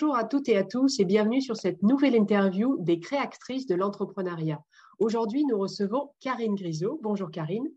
Bonjour à toutes et à tous et bienvenue sur cette nouvelle interview des créatrices de l'entrepreneuriat. Aujourd'hui, nous recevons Karine Grisot. Bonjour Karine.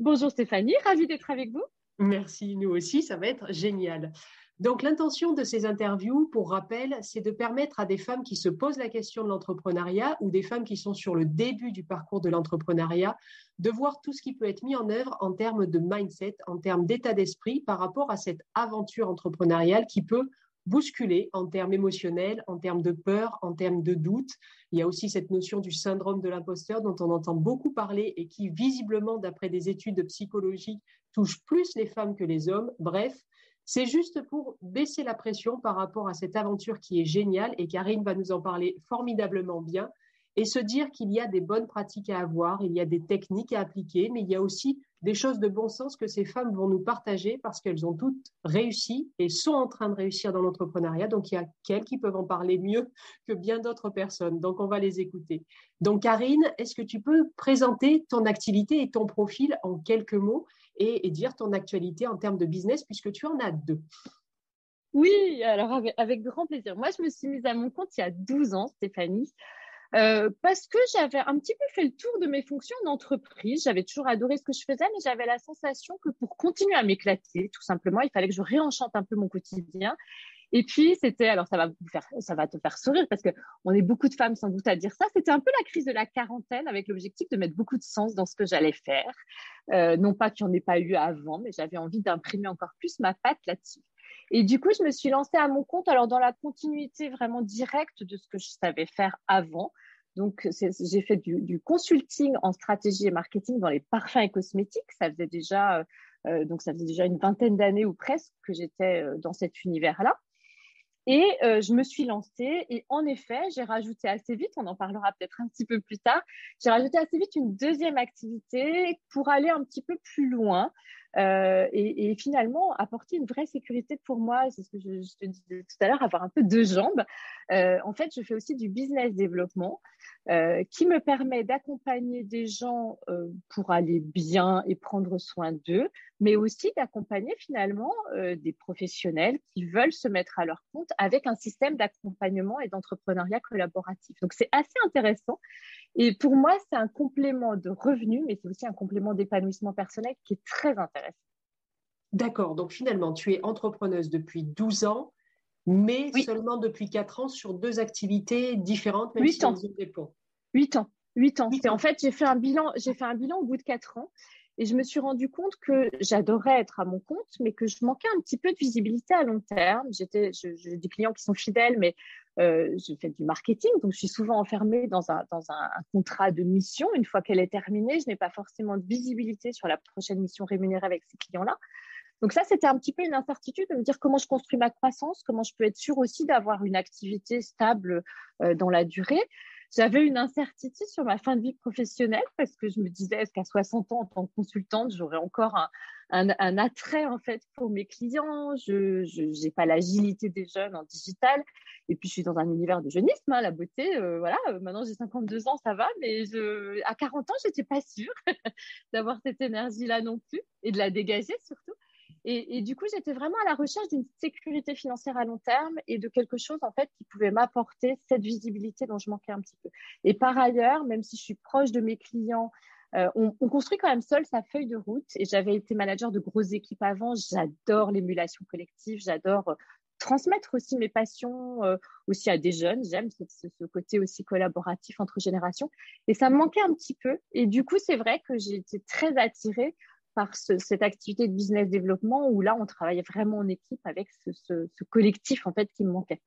Bonjour Stéphanie, ravie d'être avec vous. Merci, nous aussi, ça va être génial. Donc l'intention de ces interviews, pour rappel, c'est de permettre à des femmes qui se posent la question de l'entrepreneuriat ou des femmes qui sont sur le début du parcours de l'entrepreneuriat de voir tout ce qui peut être mis en œuvre en termes de mindset, en termes d'état d'esprit par rapport à cette aventure entrepreneuriale qui peut bousculer en termes émotionnels, en termes de peur, en termes de doute. Il y a aussi cette notion du syndrome de l'imposteur dont on entend beaucoup parler et qui visiblement, d'après des études de psychologie, touche plus les femmes que les hommes. Bref, c'est juste pour baisser la pression par rapport à cette aventure qui est géniale et Karine va nous en parler formidablement bien et se dire qu'il y a des bonnes pratiques à avoir, il y a des techniques à appliquer, mais il y a aussi des choses de bon sens que ces femmes vont nous partager parce qu'elles ont toutes réussi et sont en train de réussir dans l'entrepreneuriat. Donc, il y a qu'elles qui peuvent en parler mieux que bien d'autres personnes. Donc, on va les écouter. Donc, Karine, est-ce que tu peux présenter ton activité et ton profil en quelques mots et, dire ton actualité en termes de business puisque tu en as deux? Oui, alors avec, grand plaisir. Moi, je me suis mise à mon compte il y a 12 ans, Stéphanie. Euh, parce que j'avais un petit peu fait le tour de mes fonctions d'entreprise. J'avais toujours adoré ce que je faisais, mais j'avais la sensation que pour continuer à m'éclater, tout simplement, il fallait que je réenchante un peu mon quotidien. Et puis, c'était, alors ça va, vous faire, ça va te faire sourire parce que on est beaucoup de femmes sans doute à dire ça. C'était un peu la crise de la quarantaine avec l'objectif de mettre beaucoup de sens dans ce que j'allais faire. Euh, non pas qu'il n'y en ait pas eu avant, mais j'avais envie d'imprimer encore plus ma patte là-dessus. Et du coup, je me suis lancée à mon compte, alors dans la continuité vraiment directe de ce que je savais faire avant. Donc, j'ai fait du, consulting en stratégie et marketing dans les parfums et cosmétiques. Ça faisait déjà, euh, donc ça faisait déjà une vingtaine d'années ou presque que j'étais euh, dans cet univers-là. Et euh, je me suis lancée et en effet, j'ai rajouté assez vite, on en parlera peut-être un petit peu plus tard, j'ai rajouté assez vite une deuxième activité pour aller un petit peu plus loin euh, et, finalement apporter une vraie sécurité pour moi. C'est ce que je, te disais tout à l'heure, avoir un peu deux jambes. Euh, en fait, je fais aussi du business développement euh, qui me permet d'accompagner des gens pour aller bien et prendre soin d'eux, mais aussi d'accompagner finalement des professionnels qui veulent se mettre à leur compte avec un système d'accompagnement et d'entrepreneuriat collaboratif. Donc c'est assez intéressant. Et pour moi, c'est un complément de revenus, mais c'est aussi un complément d'épanouissement personnel qui est très intéressant. D'accord. Donc finalement, tu es entrepreneuse depuis 12 ans, mais seulement depuis 4 ans sur deux activités différentes, même 8 si ans. 8 ans. 8 ans. En fait, j'ai fait un bilan, j'ai fait un bilan au bout de 4 ans. Et je me suis rendu compte que j'adorais être à mon compte, mais que je manquais un petit peu de visibilité à long terme. J'étais, j'ai des clients qui sont fidèles, mais euh, je fais du marketing, donc je suis souvent enfermée dans, un, dans un, contrat de mission. Une fois qu'elle est terminée, je n'ai pas forcément de visibilité sur la prochaine mission rémunérée avec ces clients-là. Donc ça, c'était un petit peu une incertitude de me dire comment je construis ma croissance, comment je peux être sûre aussi d'avoir une activité stable euh, dans la durée. J'avais une incertitude sur ma fin de vie professionnelle parce que je me disais, est-ce qu'à 60 ans, en tant que consultante, j'aurais encore un, attrait en fait pour mes clients? Je n'ai pas l'agilité des jeunes en digital. Et puis, je suis dans un univers de jeunisme, hein, la beauté. Euh, voilà, maintenant j'ai 52 ans, ça va, mais à 40 ans, j'étais pas sûre d'avoir cette énergie-là non plus et de la dégager surtout. Et, du coup, j'étais vraiment à la recherche d'une sécurité financière à long terme et de quelque chose en fait qui pouvait m'apporter cette visibilité dont je manquais un petit peu. Et par ailleurs, même si je suis proche de mes clients, euh, on, on, construit quand même seul sa feuille de route. Et j'avais été manager de grosses équipes avant. J'adore l'émulation collective. J'adore transmettre aussi mes passions euh, aussi à des jeunes. J'aime ce, ce, côté aussi collaboratif entre générations. Et ça me manquait un petit peu. Et du coup, c'est vrai que j'ai été très attirée par ce, cette activité de business développement où là, on travaillait vraiment en équipe avec ce, ce collectif en fait qui me manquait.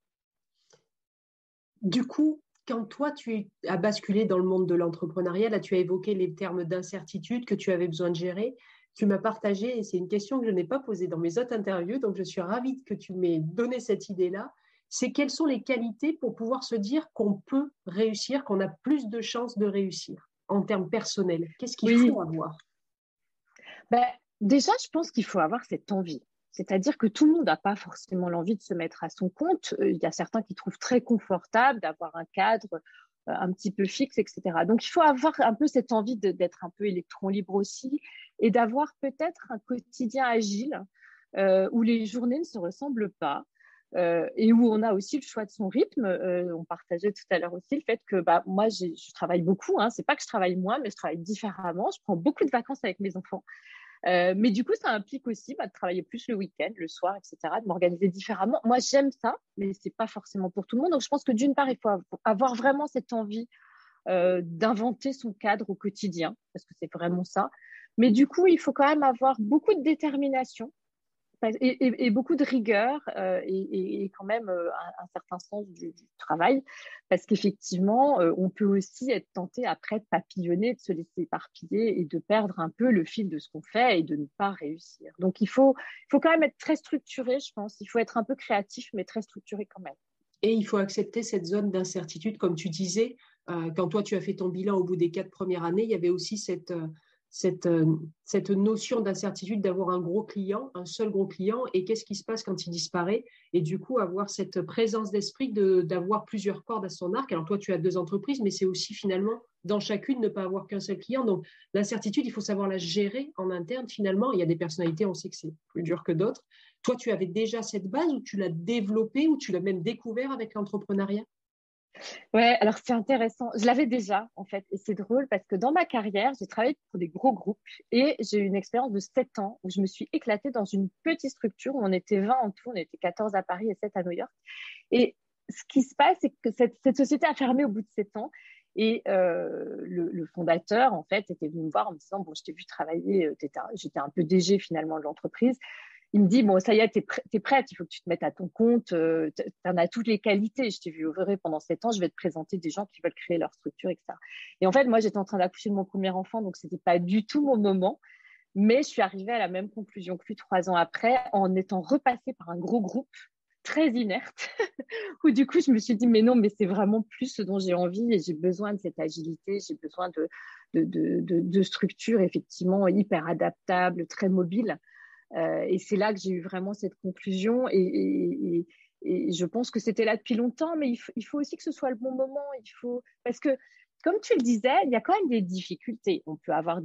Du coup, quand toi, tu as basculé dans le monde de l'entrepreneuriat, là, tu as évoqué les termes d'incertitude que tu avais besoin de gérer. Tu m'as partagé, et c'est une question que je n'ai pas posée dans mes autres interviews, donc je suis ravie que tu m'aies donné cette idée-là, c'est quelles sont les qualités pour pouvoir se dire qu'on peut réussir, qu'on a plus de chances de réussir en termes personnels? Qu'est-ce qu'il faut avoir? Ben, Déjà, je pense qu'il faut avoir cette envie. C'est-à-dire que tout le monde n'a pas forcément l'envie de se mettre à son compte. Euh, il y a certains qui trouvent très confortable d'avoir un cadre euh, un petit peu fixe, etc. Donc, il faut avoir un peu cette envie d'être un peu électron libre aussi et d'avoir peut-être un quotidien agile euh, où les journées ne se ressemblent pas. et où on a aussi le choix de son rythme. On partageait tout à l'heure aussi le fait que bah, moi, je travaille beaucoup. Hein. C'est pas que je travaille moins, mais je travaille différemment. Je prends beaucoup de vacances avec mes enfants. Euh, mais du coup, ça implique aussi bah, de travailler plus le week-end, le soir, etc., de m'organiser différemment. Moi, j'aime ça, mais c'est pas forcément pour tout le monde. Donc, je pense que d'une part, il faut avoir vraiment cette envie d'inventer son cadre au quotidien, parce que c'est vraiment ça. Mais du coup, il faut quand même avoir beaucoup de détermination et, beaucoup de rigueur euh, et, quand même euh, un, certain sens du, travail, parce qu'effectivement, euh, on peut aussi être tenté après de papillonner, de se laisser éparpiller et de perdre un peu le fil de ce qu'on fait et de ne pas réussir. Donc, il faut, il faut quand même être très structuré, je pense. Il faut être un peu créatif, mais très structuré quand même. Et il faut accepter cette zone d'incertitude, comme tu disais, quand toi tu as fait ton bilan au bout des quatre premières années, il y avait aussi cette cette, euh, cette notion d'incertitude d'avoir un gros client, un seul gros client, et qu'est-ce qui se passe quand il disparaît, et du coup avoir cette présence d'esprit d'avoir plusieurs cordes à son arc. Alors toi, tu as deux entreprises, mais c'est aussi finalement dans chacune ne pas avoir qu'un seul client. Donc l'incertitude, il faut savoir la gérer en interne finalement. Il y a des personnalités, on sait que c'est plus dur que d'autres. Toi, tu avais déjà cette base ou tu l'as développée ou tu l'as même découvert avec l'entrepreneuriat? Ouais, alors c'est intéressant. Je l'avais déjà, en fait, et c'est drôle parce que dans ma carrière, j'ai travaillé pour des gros groupes et j'ai eu une expérience de 7 ans où je me suis éclatée dans une petite structure où on était 20 en tout, on était 14 à Paris et 7 à New York. Et ce qui se passe, c'est que cette, société a fermé au bout de 7 ans. Et euh, le, fondateur, en fait, était venu me voir en me disant, bon, je t'ai vu travailler, euh, j'étais un peu DG finalement de l'entreprise il me dit bon ça y est, tu es, prête, il faut que tu te mettes à ton compte, euh, tu en as toutes les qualités. Je t'ai vu vrai pendant sept ans, je vais te présenter des gens qui veulent créer leur structure, etc. Et en fait, moi j'étais en train d'accoucher de mon premier enfant, donc c'était pas du tout mon moment. Mais je suis arrivée à la même conclusion que lui trois ans après, en étant repassée par un gros groupe très inerte, où du coup je me suis dit mais non, mais c'est vraiment plus ce dont j'ai envie et j'ai besoin de cette agilité, j'ai besoin de, de, de, de structures effectivement hyper adaptables, très mobiles. Euh, et c'est là que j'ai eu vraiment cette conclusion. Et, je pense que c'était là depuis longtemps, mais il, faut aussi que ce soit le bon moment. Il faut parce que, comme tu le disais, il y a quand même des difficultés. On peut avoir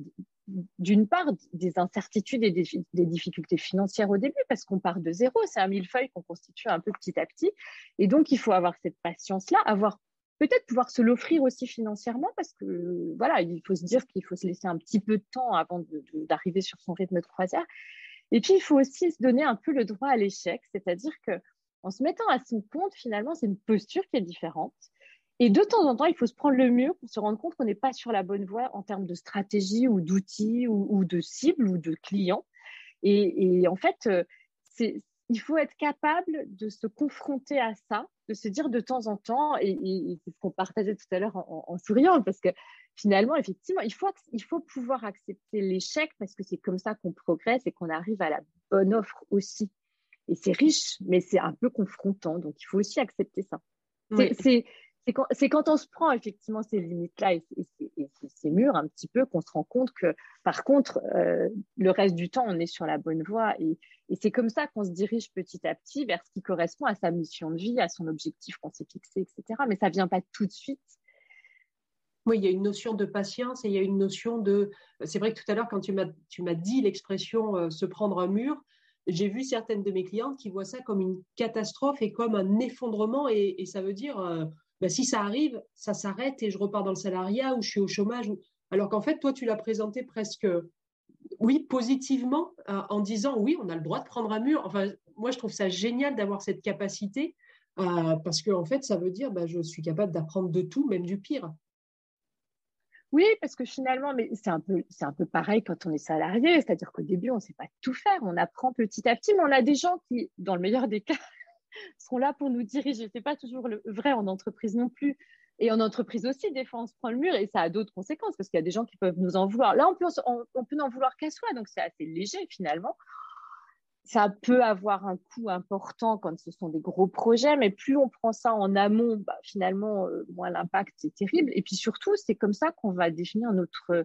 d'une part des incertitudes et des, difficultés financières au début parce qu'on part de zéro. C'est un millefeuille qu'on constitue un peu petit à petit. Et donc, il faut avoir cette patience-là, avoir peut-être pouvoir se l'offrir aussi financièrement parce que voilà, il faut se dire qu'il faut se laisser un petit peu de temps avant d'arriver sur son rythme de croisière. Et puis, il faut aussi se donner un peu le droit à l'échec, c'est-à-dire que en se mettant à son compte, finalement, c'est une posture qui est différente. Et de temps en temps, il faut se prendre le mur pour se rendre compte qu'on n'est pas sur la bonne voie en termes de stratégie ou d'outils ou, de cibles ou de clients. Et, en fait, euh, il faut être capable de se confronter à ça, de se dire de temps en temps, et, c'est ce qu'on partageait tout à l'heure en, en, souriant, parce que finalement, effectivement, il faut, il faut pouvoir accepter l'échec parce que c'est comme ça qu'on progresse et qu'on arrive à la bonne offre aussi. Et c'est riche, mais c'est un peu confrontant. Donc, il faut aussi accepter ça. C'est quand, quand, on se prend effectivement ces limites-là et, ces murs un petit peu qu'on se rend compte que, par contre, euh, le reste du temps, on est sur la bonne voie. Et, c'est comme ça qu'on se dirige petit à petit vers ce qui correspond à sa mission de vie, à son objectif qu'on s'est fixé, etc. Mais ça ne vient pas tout de suite. Oui, il y a une notion de patience et il y a une notion de. C'est vrai que tout à l'heure, quand tu m'as, tu m'as dit l'expression euh, se prendre un mur, j'ai vu certaines de mes clientes qui voient ça comme une catastrophe et comme un effondrement. Et, ça veut dire, euh, bah, si ça arrive, ça s'arrête et je repars dans le salariat ou je suis au chômage. Alors qu'en fait, toi, tu l'as présenté presque, oui, positivement, euh, en disant oui, on a le droit de prendre un mur. Enfin, moi, je trouve ça génial d'avoir cette capacité. parce qu'en en fait, ça veut dire bah, je suis capable d'apprendre de tout, même du pire. Oui, parce que finalement, mais c'est un peu, c'est un peu pareil quand on est salarié, c'est-à-dire qu'au début, on ne sait pas tout faire, on apprend petit à petit, mais on a des gens qui, dans le meilleur des cas, seront là pour nous diriger. C'est pas toujours le vrai en entreprise non plus. Et en entreprise aussi, des fois, on se prend le mur et ça a d'autres conséquences parce qu'il y a des gens qui peuvent nous en vouloir. Là, on peut, on peut n'en vouloir qu'à soi, donc c'est assez léger finalement ça peut avoir un coût important quand ce sont des gros projets, mais plus on prend ça en amont, bah, finalement, euh, moins l'impact est terrible. Et puis surtout, c'est comme ça qu'on va définir notre,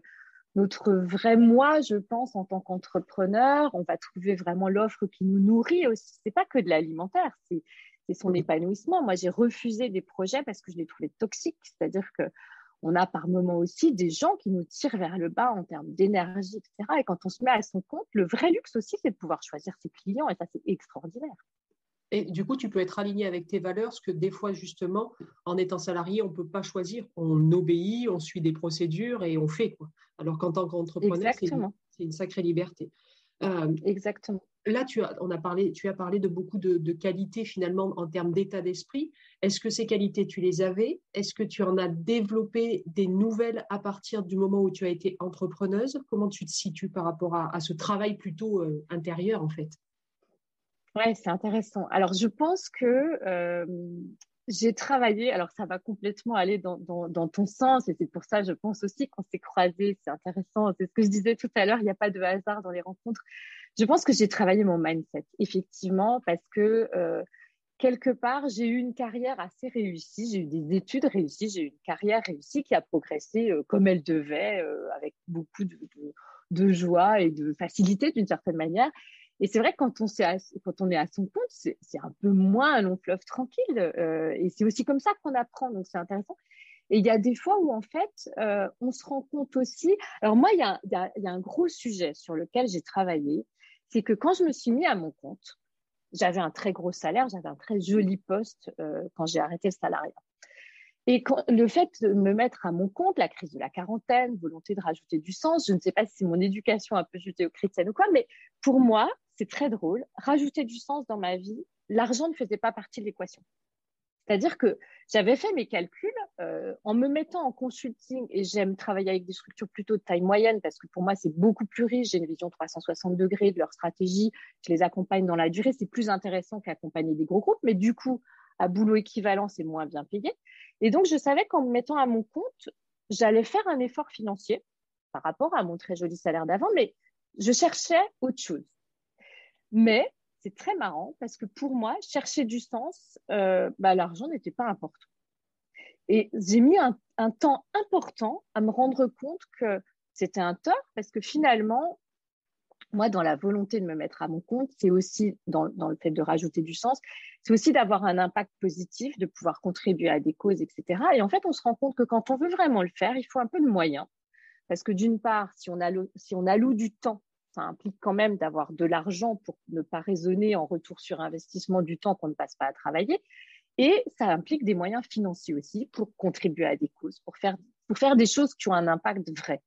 notre vrai moi, je pense, en tant qu'entrepreneur. On va trouver vraiment l'offre qui nous nourrit aussi. C'est pas que de l'alimentaire, c'est son épanouissement. Moi, j'ai refusé des projets parce que je les trouvais toxiques, c'est-à-dire que on a par moments aussi des gens qui nous tirent vers le bas en termes d'énergie, etc. Et quand on se met à son compte, le vrai luxe aussi, c'est de pouvoir choisir ses clients, et ça, c'est extraordinaire. Et du coup, tu peux être aligné avec tes valeurs, parce que des fois, justement, en étant salarié, on ne peut pas choisir. On obéit, on suit des procédures et on fait. Quoi. Alors qu'en tant qu'entrepreneur, c'est une, sacrée liberté. Euh, Exactement. Là, tu as, on a parlé, tu as parlé de beaucoup de, de qualités finalement en termes d'état d'esprit. Est-ce que ces qualités, tu les avais? Est-ce que tu en as développé des nouvelles à partir du moment où tu as été entrepreneuse? Comment tu te situes par rapport à, ce travail plutôt euh, intérieur en fait? Ouais, c'est intéressant. Alors, je pense que euh, j'ai travaillé, alors ça va complètement aller dans, ton sens, et c'est pour ça, je pense aussi qu'on s'est croisés, c'est intéressant, c'est ce que je disais tout à l'heure, il n'y a pas de hasard dans les rencontres. Je pense que j'ai travaillé mon mindset, effectivement, parce que euh, quelque part, j'ai eu une carrière assez réussie, j'ai eu des études réussies, j'ai eu une carrière réussie qui a progressé euh, comme elle devait, avec beaucoup de, joie et de facilité d'une certaine manière. Et c'est vrai quand on, est à son compte, c'est un peu moins un long fleuve tranquille. Euh, et c'est aussi comme ça qu'on apprend, donc c'est intéressant. Et il y a des fois où, en fait, euh, on se rend compte aussi. Alors, moi, il y a, un gros sujet sur lequel j'ai travaillé. C'est que quand je me suis mis à mon compte, j'avais un très gros salaire, j'avais un très joli poste euh, quand j'ai arrêté le salariat. Et le fait de me mettre à mon compte, la crise de la quarantaine, volonté de rajouter du sens, je ne sais pas si c'est mon éducation un peu judéo-chrétienne ou quoi, mais pour moi, c'est très drôle. Rajouter du sens dans ma vie, l'argent ne faisait pas partie de l'équation. C'est-à-dire que j'avais fait mes calculs euh, en me mettant en consulting et j'aime travailler avec des structures plutôt de taille moyenne parce que pour moi, c'est beaucoup plus riche. J'ai une vision 360 degrés de leur stratégie. Je les accompagne dans la durée. C'est plus intéressant qu'accompagner des gros groupes. Mais du coup, à boulot équivalent, c'est moins bien payé. Et donc, je savais qu'en me mettant à mon compte, j'allais faire un effort financier par rapport à mon très joli salaire d'avant, mais je cherchais autre chose. Mais c'est très marrant parce que pour moi, chercher du sens, euh, bah, l'argent n'était pas important. Et j'ai mis un, temps important à me rendre compte que c'était un tort parce que finalement, moi, dans la volonté de me mettre à mon compte, c'est aussi dans, le fait de rajouter du sens, c'est aussi d'avoir un impact positif, de pouvoir contribuer à des causes, etc. Et en fait, on se rend compte que quand on veut vraiment le faire, il faut un peu de moyens. Parce que d'une part, si on, alloue, si on alloue du temps ça implique quand même d'avoir de l'argent pour ne pas raisonner en retour sur investissement du temps qu'on ne passe pas à travailler. Et ça implique des moyens financiers aussi pour contribuer à des causes, pour faire, pour faire des choses qui ont un impact vrai.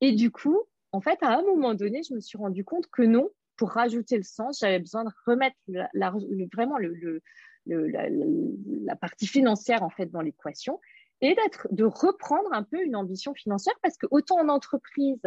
Et du coup, en fait, à un moment donné, je me suis rendu compte que non, pour rajouter le sens, j'avais besoin de remettre vraiment la, la, partie financière en fait dans l'équation et d'être de reprendre un peu une ambition financière parce que autant en entreprise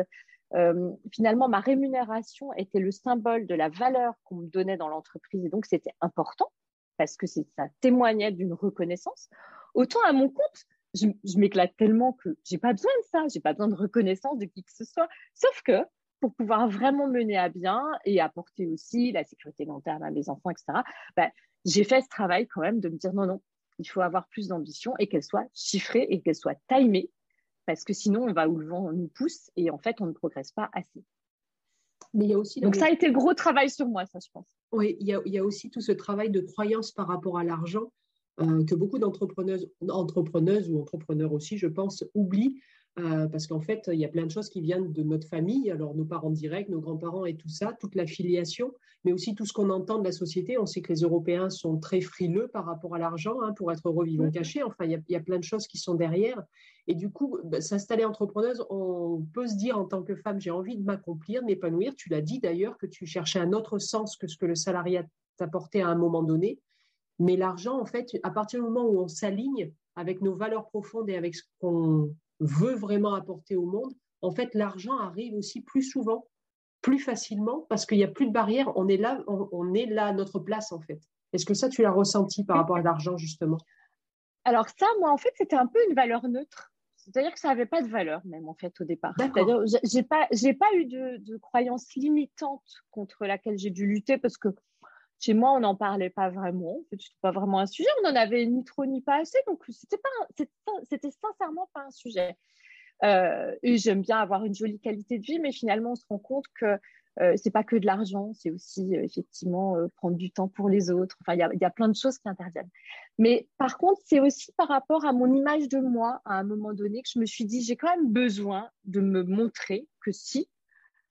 euh, finalement, ma rémunération était le symbole de la valeur qu'on me donnait dans l'entreprise et donc c'était important parce que ça témoignait d'une reconnaissance. Autant à mon compte, je, m'éclate tellement que j'ai pas besoin de ça, j'ai pas besoin de reconnaissance de qui que ce soit. Sauf que pour pouvoir vraiment mener à bien et apporter aussi la sécurité long terme à mes enfants, etc., bah, j'ai fait ce travail quand même de me dire non, non, il faut avoir plus d'ambition et qu'elle soit chiffrée et qu'elle soit timée parce que sinon on va où le vent nous pousse et en fait on ne progresse pas assez. Mais il y a aussi donc ça a été le gros travail sur moi, ça je pense. Oui, il y a, aussi tout ce travail de croyance par rapport à l'argent euh, que beaucoup d'entrepreneuses, entrepreneuses ou entrepreneurs aussi, je pense, oublient euh, parce qu'en fait, il y a plein de choses qui viennent de notre famille, alors nos parents directs, nos grands-parents et tout ça, toute la filiation, mais aussi tout ce qu'on entend de la société. On sait que les Européens sont très frileux par rapport à l'argent, hein, pour être revivants cachés. Enfin, il y, a, plein de choses qui sont derrière. Et du coup, bah, s'installer entrepreneuse, on peut se dire en tant que femme, j'ai envie de m'accomplir, de m'épanouir. Tu l'as dit d'ailleurs que tu cherchais un autre sens que ce que le salariat t'apportait à un moment donné. Mais l'argent, en fait, à partir du moment où on s'aligne avec nos valeurs profondes et avec ce qu'on veut vraiment apporter au monde, en fait, l'argent arrive aussi plus souvent, plus facilement, parce qu'il n'y a plus de barrières. On est là, on, est là à notre place, en fait. Est-ce que ça, tu l'as ressenti par rapport à l'argent, justement? Alors ça, moi, en fait, c'était un peu une valeur neutre. C'est-à-dire que ça n'avait pas de valeur, même, en fait, au départ. C'est-à-dire, j'ai pas, j'ai pas eu de, de croyance limitante contre laquelle j'ai dû lutter, parce que chez moi, on n'en parlait pas vraiment. C'était pas vraiment un sujet. On n'en avait ni trop ni pas assez. Donc, c'était pas, sincèrement pas un sujet. Euh, et j'aime bien avoir une jolie qualité de vie, mais finalement, on se rend compte que euh, c'est pas que de l'argent, c'est aussi euh, effectivement euh, prendre du temps pour les autres. Enfin, il y a, y a, plein de choses qui interviennent. Mais par contre, c'est aussi par rapport à mon image de moi à un moment donné que je me suis dit, j'ai quand même besoin de me montrer que si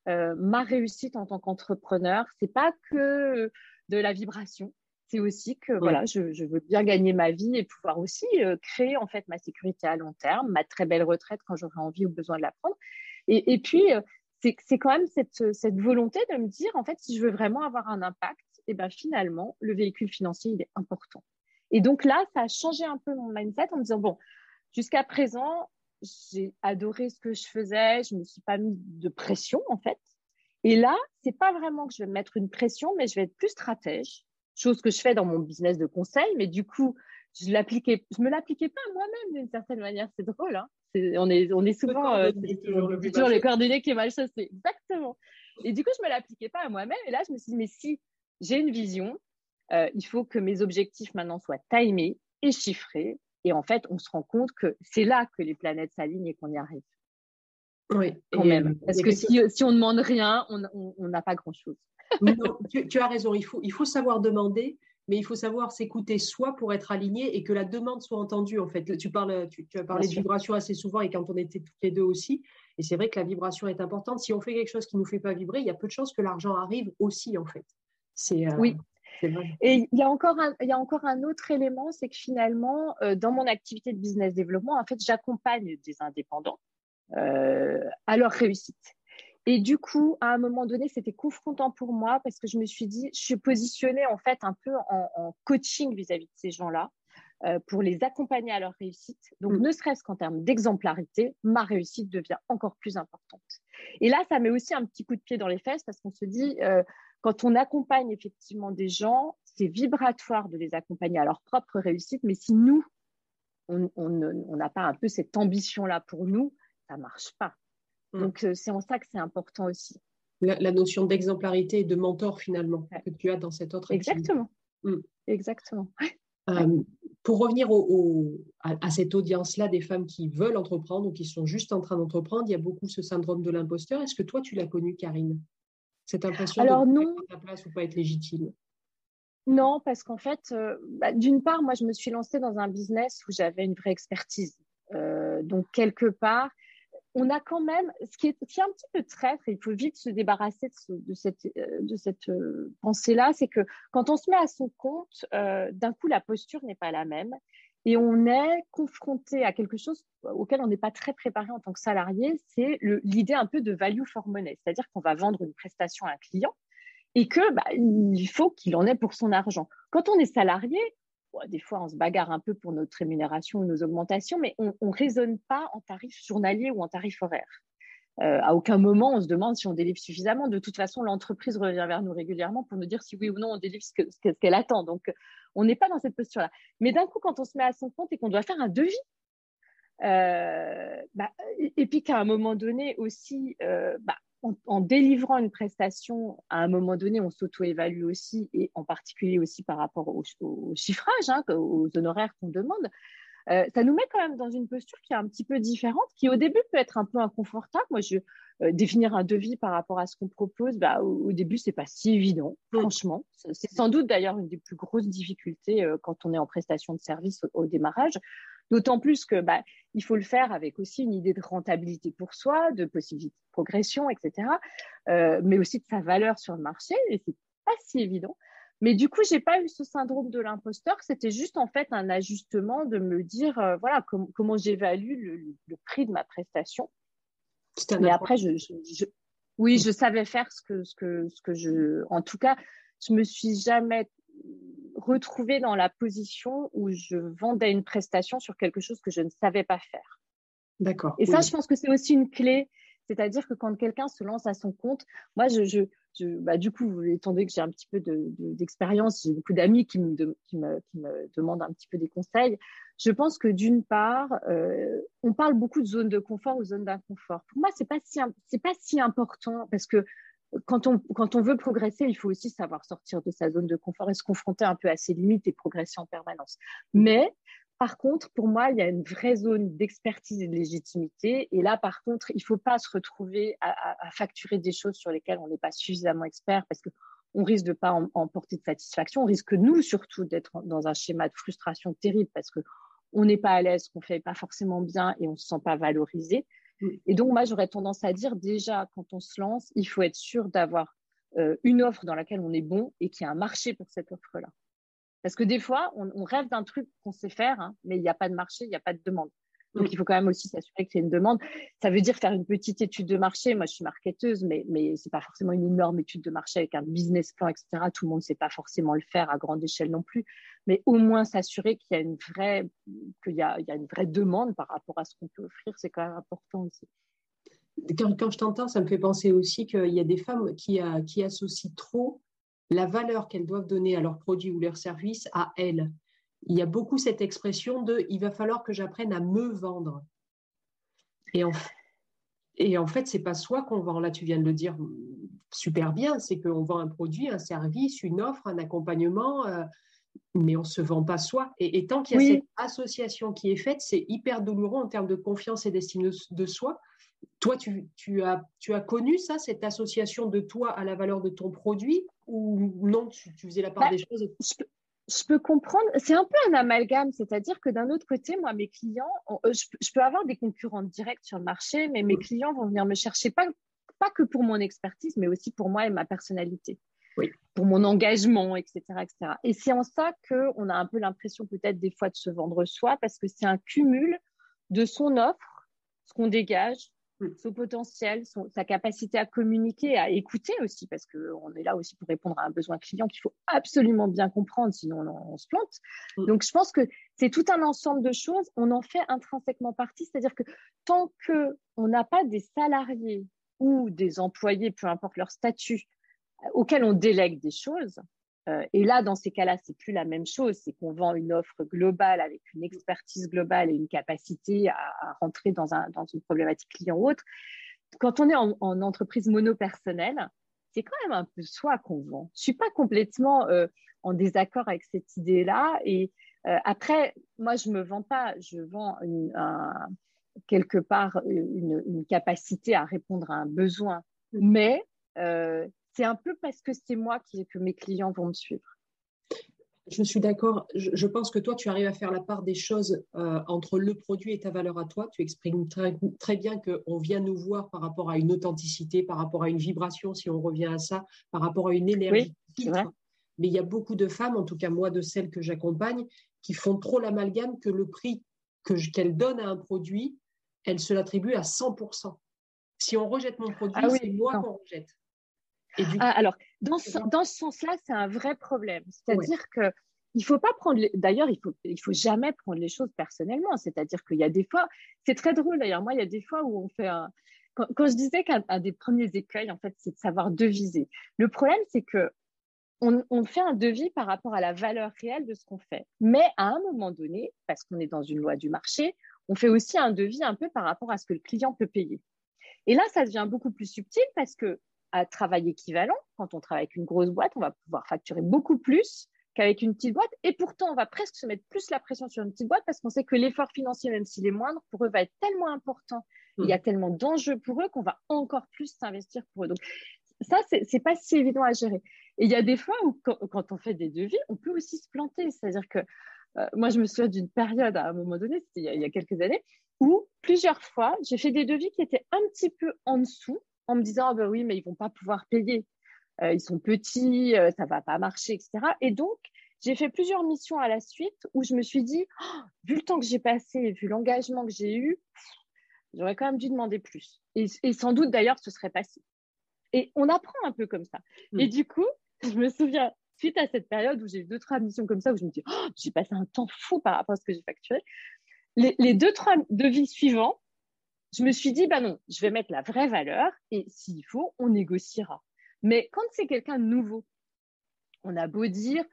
ma réussite en tant qu'entrepreneur, c'est pas que de la vibration. c'est aussi que voilà, je, veux bien gagner ma vie et pouvoir aussi euh, créer en fait ma sécurité à long terme, ma très belle retraite quand j'aurai envie ou besoin de la prendre. Et, puis, euh, c'est quand même cette, cette, volonté de me dire, en fait, si je veux vraiment avoir un impact, et eh ben finalement, le véhicule financier, il est important. Et donc là, ça a changé un peu mon mindset en me disant, bon, jusqu'à présent, j'ai adoré ce que je faisais, je ne me suis pas mis de pression, en fait. Et là, c'est pas vraiment que je vais me mettre une pression, mais je vais être plus stratège, chose que je fais dans mon business de conseil, mais du coup, je l'appliquais, je me l'appliquais pas moi-même d'une certaine manière. C'est drôle, hein on est, on est souvent euh, toujours, le toujours les coordonnées qui est mal chaussé. Exactement. Et du coup, je me l'appliquais pas à moi-même. Et là, je me suis dit, mais si j'ai une vision, euh, il faut que mes objectifs maintenant soient timés et chiffrés. Et en fait, on se rend compte que c'est là que les planètes s'alignent et qu'on y arrive. Oui, quand même. Parce que si, si, on ne demande rien, on n'a pas grand-chose. tu, tu, as raison. Il faut, il faut savoir demander mais il faut savoir s'écouter soi pour être aligné et que la demande soit entendue. En fait, tu, parles, tu, as parlé de vibration assez souvent et quand on était toutes les deux aussi. Et c'est vrai que la vibration est importante. Si on fait quelque chose qui ne nous fait pas vibrer, il y a peu de chances que l'argent arrive aussi, en fait. C'est, euh, oui. Et il y, a encore un, il y a encore un autre élément, c'est que finalement, euh, dans mon activité de business développement, en fait, j'accompagne des indépendants à leur réussite. Et du coup, à un moment donné, c'était confrontant pour moi parce que je me suis dit, je suis positionnée en fait un peu en, coaching vis-à-vis de ces gens-là euh, pour les accompagner à leur réussite. Donc, mm. ne serait-ce qu'en termes d'exemplarité, ma réussite devient encore plus importante. Et là, ça met aussi un petit coup de pied dans les fesses parce qu'on se dit, euh, quand on accompagne effectivement des gens, c'est vibratoire de les accompagner à leur propre réussite, mais si nous, on n'a pas un peu cette ambition-là pour nous, ça marche pas. Mm. Donc, euh, c'est en ça que c'est important aussi. La, notion d'exemplarité et de mentor, finalement, que tu as dans cette autre Exactement. Mm. Exactement. Euh, pour revenir au, à, cette audience-là des femmes qui veulent entreprendre ou qui sont juste en train d'entreprendre, il y a beaucoup ce syndrome de l'imposteur. Est-ce que toi, tu l'as connu, Karine? Cette impression Alors, de non. pas ta place ou pas être légitime? Non, parce qu'en fait, euh, bah, d'une part, moi, je me suis lancée dans un business où j'avais une vraie expertise. donc, quelque part, on a quand même, ce qui est, un petit peu traître, il faut vite se débarrasser de, cette, de cette euh, euh, pensée-là, c'est que quand on se met à son compte, euh, d'un coup, la posture n'est pas la même et on est confronté à quelque chose auquel on n'est pas très préparé en tant que salarié, c'est l'idée un peu de value for money, c'est-à-dire qu'on va vendre une prestation à un client et que bah, il faut qu'il en ait pour son argent. Quand on est salarié, des fois, on se bagarre un peu pour notre rémunération ou nos augmentations, mais on ne raisonne pas en tarif journalier ou en tarif horaire. Euh, à aucun moment, on se demande si on délivre suffisamment. De toute façon, l'entreprise revient vers nous régulièrement pour nous dire si oui ou non on délivre ce qu'elle attend. Donc, on n'est pas dans cette posture-là. Mais d'un coup, quand on se met à son compte et qu'on doit faire un devis, euh, bah, et, puis qu'à un moment donné aussi, euh, bah, en, délivrant une prestation, à un moment donné, on s'auto-évalue aussi, et en particulier aussi par rapport au, chiffrage, hein, aux honoraires qu'on demande. Euh, ça nous met quand même dans une posture qui est un petit peu différente, qui au début peut être un peu inconfortable. Moi, je euh, définir un devis par rapport à ce qu'on propose, bah, au, début, c'est pas si évident, mm. franchement. C'est sans doute d'ailleurs une des plus grosses difficultés euh, quand on est en prestation de service au démarrage. D'autant plus que bah, il faut le faire avec aussi une idée de rentabilité pour soi, de possibilité de progression, etc. Euh, mais aussi de sa valeur sur le marché. Et c'est pas si évident. Mais du coup, j'ai pas eu ce syndrome de l'imposteur. C'était juste en fait un ajustement de me dire, euh, voilà, comment j'évalue le, prix de ma prestation. Mais après, je, oui, je savais faire ce que, ce que, ce que je, en tout cas, je me suis jamais retrouver dans la position où je vendais une prestation sur quelque chose que je ne savais pas faire. D'accord. Et ça, je pense que c'est aussi une clé. C'est-à-dire que quand quelqu'un se lance à son compte, moi, je, je, bah, du coup, étant donné que j'ai un petit peu d'expérience, j'ai beaucoup d'amis qui me, qui, me, qui me, demandent un petit peu des conseils. Je pense que d'une part, euh, on parle beaucoup de zone de confort ou zone d'inconfort. Pour moi, c'est pas si c'est pas si important parce que quand on, veut progresser, il faut aussi savoir sortir de sa zone de confort et se confronter un peu à ses limites et progresser en permanence. Mais par contre, pour moi, il y a une vraie zone d'expertise et de légitimité. Et là, par contre, il ne faut pas se retrouver à, facturer des choses sur lesquelles on n'est pas suffisamment expert parce qu'on risque de ne pas en, porter de satisfaction. On risque, nous, surtout, d'être dans un schéma de frustration terrible parce qu'on n'est pas à l'aise, qu'on ne fait pas forcément bien et on ne se sent pas valorisé. Et donc, moi, j'aurais tendance à dire déjà, quand on se lance, il faut être sûr d'avoir euh, une offre dans laquelle on est bon et qu'il y a un marché pour cette offre-là. Parce que des fois, on, rêve d'un truc qu'on sait faire, hein, mais il n'y a pas de marché, il n'y a pas de demande. Donc, il faut quand même aussi s'assurer que c'est une demande. Ça veut dire faire une petite étude de marché. Moi, je suis marketeuse, mais, mais ce n'est pas forcément une énorme étude de marché avec un business plan, etc. Tout le monde ne sait pas forcément le faire à grande échelle non plus. Mais au moins s'assurer qu'il y a une vraie, qu'il y a, y a une vraie demande par rapport à ce qu'on peut offrir, c'est quand même important aussi. Quand, je t'entends, ça me fait penser aussi qu'il y a des femmes qui, qui associent trop la valeur qu'elles doivent donner à leurs produits ou leurs services à elles il y a beaucoup cette expression de il va falloir que j'apprenne à me vendre. Et en, et en fait, c'est pas soi qu'on vend. Là, tu viens de le dire super bien, c'est qu'on vend un produit, un service, une offre, un accompagnement, euh, mais on se vend pas soi. Et, tant qu'il y a cette association qui est faite, c'est hyper douloureux en termes de confiance et d'estime de, soi. Toi, tu, as, tu as connu ça, cette association de toi à la valeur de ton produit, ou non, tu, faisais la part bah, des choses je peux comprendre. C'est un peu un amalgame, c'est-à-dire que d'un autre côté, moi, mes clients, euh, je, peux avoir des concurrents directs sur le marché, mais mes clients vont venir me chercher pas, pas que pour mon expertise, mais aussi pour moi et ma personnalité, pour mon engagement, etc., etc. Et c'est en ça qu'on a un peu l'impression peut-être des fois de se vendre soi, parce que c'est un cumul de son offre, ce qu'on dégage. Son potentiel, sa capacité à communiquer, à écouter aussi, parce qu'on est là aussi pour répondre à un besoin client qu'il faut absolument bien comprendre, sinon on, se plante. Mm. Donc, je pense que c'est tout un ensemble de choses. On en fait intrinsèquement partie, c'est-à-dire que tant qu'on n'a pas des salariés ou des employés, peu importe leur statut, auxquels on délègue des choses, euh, et là, dans ces cas-là, c'est plus la même chose. C'est qu'on vend une offre globale avec une expertise globale et une capacité à, rentrer dans, un, dans, une problématique client ou autre. Quand on est en, entreprise monopersonnelle, c'est quand même un peu soi qu'on vend. Je suis pas complètement euh, en désaccord avec cette idée-là. Et euh, après, moi, je me vends pas. Je vends quelque part une, capacité à répondre à un besoin. Mais c'est un peu parce que c'est moi qui, que mes clients vont me suivre. Je suis d'accord. Je, pense que toi, tu arrives à faire la part des choses euh, entre le produit et ta valeur à toi. Tu exprimes très, très bien qu'on vient nous voir par rapport à une authenticité, par rapport à une vibration, si on revient à ça, par rapport à une énergie. Mais il y a beaucoup de femmes, en tout cas moi, de celles que j'accompagne, qui font trop l'amalgame que le prix qu'elles donnent à un produit, elles se l'attribuent à 100%. Si on rejette mon produit, ah c'est moi qu'on rejette. Ah, alors, dans ce, dans ce sens-là, c'est un vrai problème. C'est-à-dire que il faut pas prendre, d'ailleurs, il faut, il faut jamais prendre les choses personnellement. C'est-à-dire qu'il y a des fois, c'est très drôle d'ailleurs. Moi, il y a des fois où on fait un, quand, je disais qu'un des premiers écueils, en fait, c'est de savoir deviser. Le problème, c'est que on, on, fait un devis par rapport à la valeur réelle de ce qu'on fait. Mais à un moment donné, parce qu'on est dans une loi du marché, on fait aussi un devis un peu par rapport à ce que le client peut payer. Et là, ça devient beaucoup plus subtil parce que à travail équivalent. Quand on travaille avec une grosse boîte, on va pouvoir facturer beaucoup plus qu'avec une petite boîte. Et pourtant, on va presque se mettre plus la pression sur une petite boîte parce qu'on sait que l'effort financier, même s'il est moindre, pour eux va être tellement important. Il y a mm. tellement d'enjeux pour eux qu'on va encore plus s'investir pour eux. Donc, ça, c'est pas si évident à gérer. Et il y a des fois où, quand, on fait des devis, on peut aussi se planter. C'est-à-dire que euh, moi, je me souviens d'une période à un moment donné, c'était il, y a quelques années, où plusieurs fois, j'ai fait des devis qui étaient un petit peu en dessous en me disant, ah ben oui, mais ils vont pas pouvoir payer. Euh, ils sont petits, euh, ça va pas marcher, etc. Et donc, j'ai fait plusieurs missions à la suite où je me suis dit, oh, vu le temps que j'ai passé, vu l'engagement que j'ai eu, j'aurais quand même dû demander plus. Et, sans doute d'ailleurs, ce serait passé. Et on apprend un peu comme ça. Mm. Et du coup, je me souviens, suite à cette période où j'ai eu deux, trois missions comme ça, où je me dis, oh, j'ai passé un temps fou par rapport à ce que j'ai facturé. Les, les deux, trois devis suivants, je me suis dit, bah non, je vais mettre la vraie valeur et s'il faut, on négociera. Mais quand c'est quelqu'un de nouveau, on a beau dire,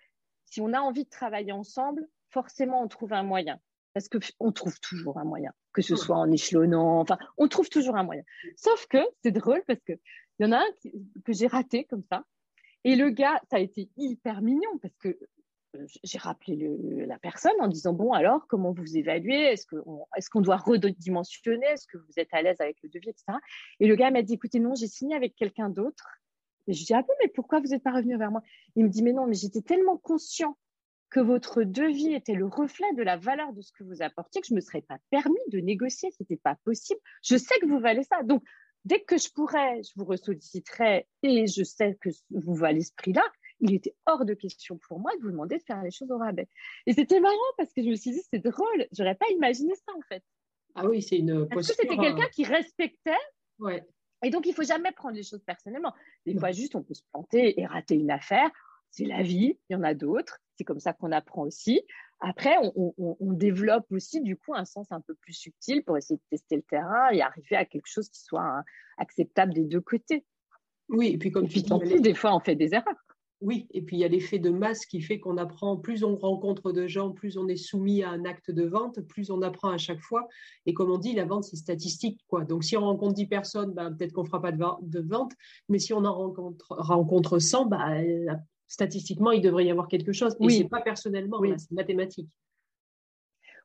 si on a envie de travailler ensemble, forcément, on trouve un moyen. Parce qu'on trouve toujours un moyen, que ce soit en échelonnant, enfin, on trouve toujours un moyen. Sauf que c'est drôle parce qu'il y en a un que j'ai raté comme ça. Et le gars, ça a été hyper mignon parce que j'ai rappelé la personne en disant bon alors comment vous évaluez? Est-ce qu'on est qu'on doit redimensionner? Est-ce que vous êtes à l'aise avec le devis etc et le gars m'a dit écoutez non j'ai signé avec quelqu'un d'autre. Et je dis ah bon mais pourquoi vous n'êtes pas revenu vers moi? Il me dit mais non mais j'étais tellement conscient que votre devis était le reflet de la valeur de ce que vous apportiez que je me serais pas permis de négocier. C'était pas possible. Je sais que vous valez ça. Donc dès que je pourrais je vous ressolliciterai et je sais que vous valez ce prix là il était hors de question pour moi de vous demander de faire les choses au rabais. Et c'était marrant parce que je me suis dit, c'est drôle, j'aurais pas imaginé ça en fait. Ah oui, c'est une Parce que c'était quelqu'un euh, qui respectait. Ouais. Et donc, il faut jamais prendre les choses personnellement. Des fois, juste, on peut se planter et rater une affaire. C'est la vie, il y en a d'autres. C'est comme ça qu'on apprend aussi. Après, on, on, on, développe aussi, du coup, un sens un peu plus subtil pour essayer de tester le terrain et arriver à quelque chose qui soit hein, acceptable des deux côtés. Oui, et puis comme et puis, tu dis, des fois, on fait des erreurs. Oui, et puis il y a l'effet de masse qui fait qu'on apprend, plus on rencontre de gens, plus on est soumis à un acte de vente, plus on apprend à chaque fois. Et comme on dit, la vente, c'est statistique. Quoi. Donc si on rencontre 10 personnes, ben, peut-être qu'on ne fera pas de, vente, mais si on en rencontre, rencontre 100, ben, statistiquement, il devrait y avoir quelque chose. Et oui. ce n'est pas personnellement, oui. c'est mathématique.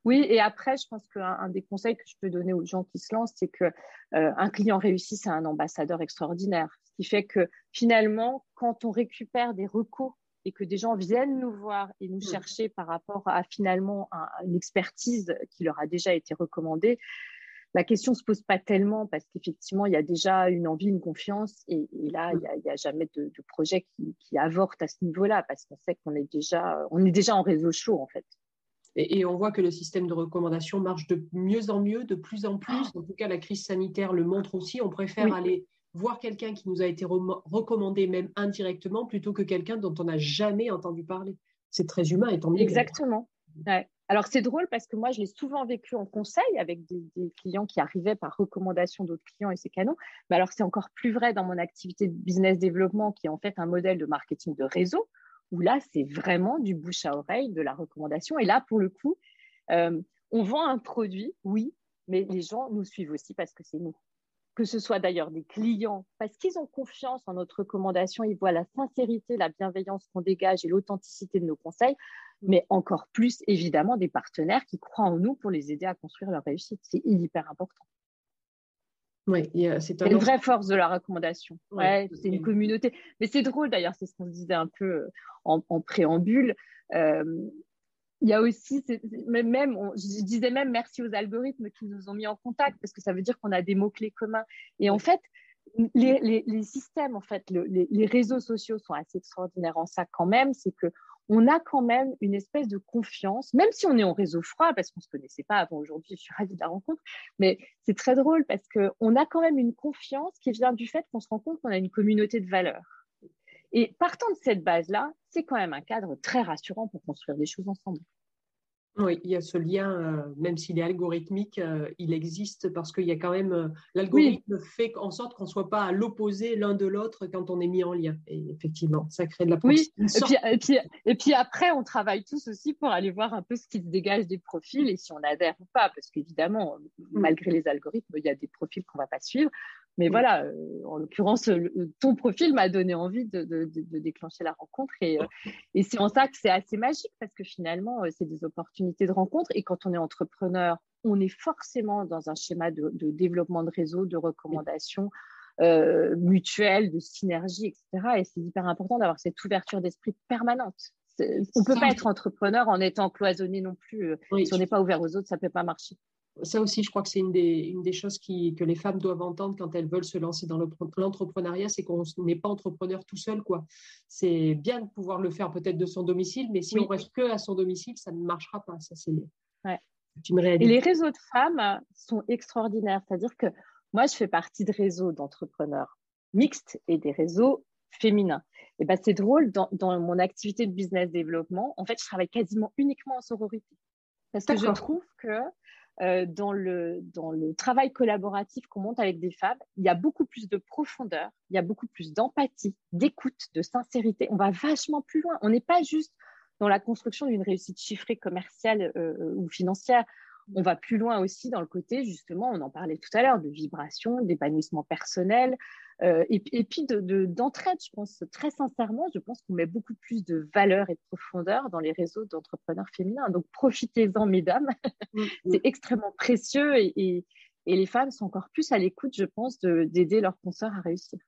Oui, et après, je pense qu'un des conseils que je peux donner aux gens qui se lancent, c'est que euh, un client réussi, c'est un ambassadeur extraordinaire. Qui fait que finalement, quand on récupère des recours et que des gens viennent nous voir et nous chercher par rapport à finalement à une expertise qui leur a déjà été recommandée, la question se pose pas tellement parce qu'effectivement, il y a déjà une envie, une confiance, et, et là, il n'y a, a, jamais de, de projet qui, qui, avorte à ce niveau-là parce qu'on sait qu'on est déjà, on est déjà en réseau chaud en fait. Et, et, on voit que le système de recommandation marche de mieux en mieux, de plus en plus. En tout cas, la crise sanitaire le montre aussi. On préfère oui. aller voir quelqu'un qui nous a été recommandé, même indirectement, plutôt que quelqu'un dont on n'a jamais entendu parler. C'est très humain et tant mieux. Exactement. Alors c'est drôle parce que moi je l'ai souvent vécu en conseil avec des, des, clients qui arrivaient par recommandation d'autres clients et c'est canon. Mais alors c'est encore plus vrai dans mon activité de business développement qui est en fait un modèle de marketing de réseau où là c'est vraiment du bouche à oreille, de la recommandation. Et là pour le coup, euh, on vend un produit, oui, mais les gens nous suivent aussi parce que c'est nous. Que ce soit d'ailleurs des clients parce qu'ils ont confiance en notre recommandation, ils voient la sincérité, la bienveillance qu'on dégage et l'authenticité de nos conseils mais encore plus évidemment des partenaires qui croient en nous pour les aider à construire leur réussite. C'est hyper important. Oui, c'est un une vraie force de la recommandation. Ouais, ouais c'est une communauté. Mais c'est drôle d'ailleurs, c'est ce qu'on se disait un peu en, en préambule. Euh, il y a aussi, même, je disais même merci aux algorithmes qui nous ont mis en contact parce que ça veut dire qu'on a des mots-clés communs. Et en fait, les, les, les systèmes, en fait, le, les, les, réseaux sociaux sont assez extraordinaires en ça quand même. C'est que on a quand même une espèce de confiance, même si on est en réseau froid, parce qu'on ne se connaissait pas avant aujourd'hui, je suis ravie de la rencontre, mais c'est très drôle parce qu'on a quand même une confiance qui vient du fait qu'on se rend compte qu'on a une communauté de valeurs. Et partant de cette base-là, c'est quand même un cadre très rassurant pour construire des choses ensemble. Oui, il y a ce lien, euh, même s'il est algorithmique, euh, il existe parce qu'il y a quand même euh, l'algorithme oui. fait en sorte qu'on ne soit pas à l'opposé l'un de l'autre quand on est mis en lien. Et effectivement, ça crée de la Oui, et puis, et, puis, et puis, après, on travaille tous aussi pour aller voir un peu ce qui se dégage des profils et si on adhère ou pas, parce qu'évidemment, malgré les algorithmes, il y a des profils qu'on ne va pas suivre. Mais oui. voilà, euh, en l'occurrence, ton profil m'a donné envie de, de, de, de, déclencher la rencontre. Et, euh, et c'est en ça que c'est assez magique parce que finalement, euh, c'est des opportunités de rencontre. Et quand on est entrepreneur, on est forcément dans un schéma de, développement de réseau, de recommandations euh, mutuelles, de synergie, etc. Et c'est hyper important d'avoir cette ouverture d'esprit permanente. On ne peut pas être entrepreneur en étant cloisonné non plus. Oui. Si on n'est pas ouvert aux autres, ça ne peut pas marcher ça aussi, je crois que c'est une des, une des choses qui, que les femmes doivent entendre quand elles veulent se lancer dans l'entrepreneuriat, c'est qu'on n'est pas entrepreneur tout seul. quoi. C'est bien de pouvoir le faire peut-être de son domicile, mais si oui. on reste que à son domicile, ça ne marchera pas. Ça, c'est ouais. une réalité. Et les réseaux de femmes sont extraordinaires. C'est-à-dire que moi, je fais partie de réseaux d'entrepreneurs mixtes et des réseaux féminins. Et ben, c'est drôle, dans, dans mon activité de business développement, en fait, je travaille quasiment uniquement en sororité. Parce que je trouve que euh, dans, le, dans le travail collaboratif qu'on monte avec des femmes, il y a beaucoup plus de profondeur, il y a beaucoup plus d'empathie, d'écoute, de sincérité. On va vachement plus loin. On n'est pas juste dans la construction d'une réussite chiffrée commerciale euh, ou financière. On va plus loin aussi dans le côté, justement, on en parlait tout à l'heure, de vibration, d'épanouissement personnel, euh, et, et, puis d'entraide, de, je pense très sincèrement, je pense qu'on met beaucoup plus de valeur et de profondeur dans les réseaux d'entrepreneurs féminins. Donc profitez-en, mesdames, mmh. c'est extrêmement précieux et, et, et, les femmes sont encore plus à l'écoute, je pense, d'aider leurs consoeurs à réussir.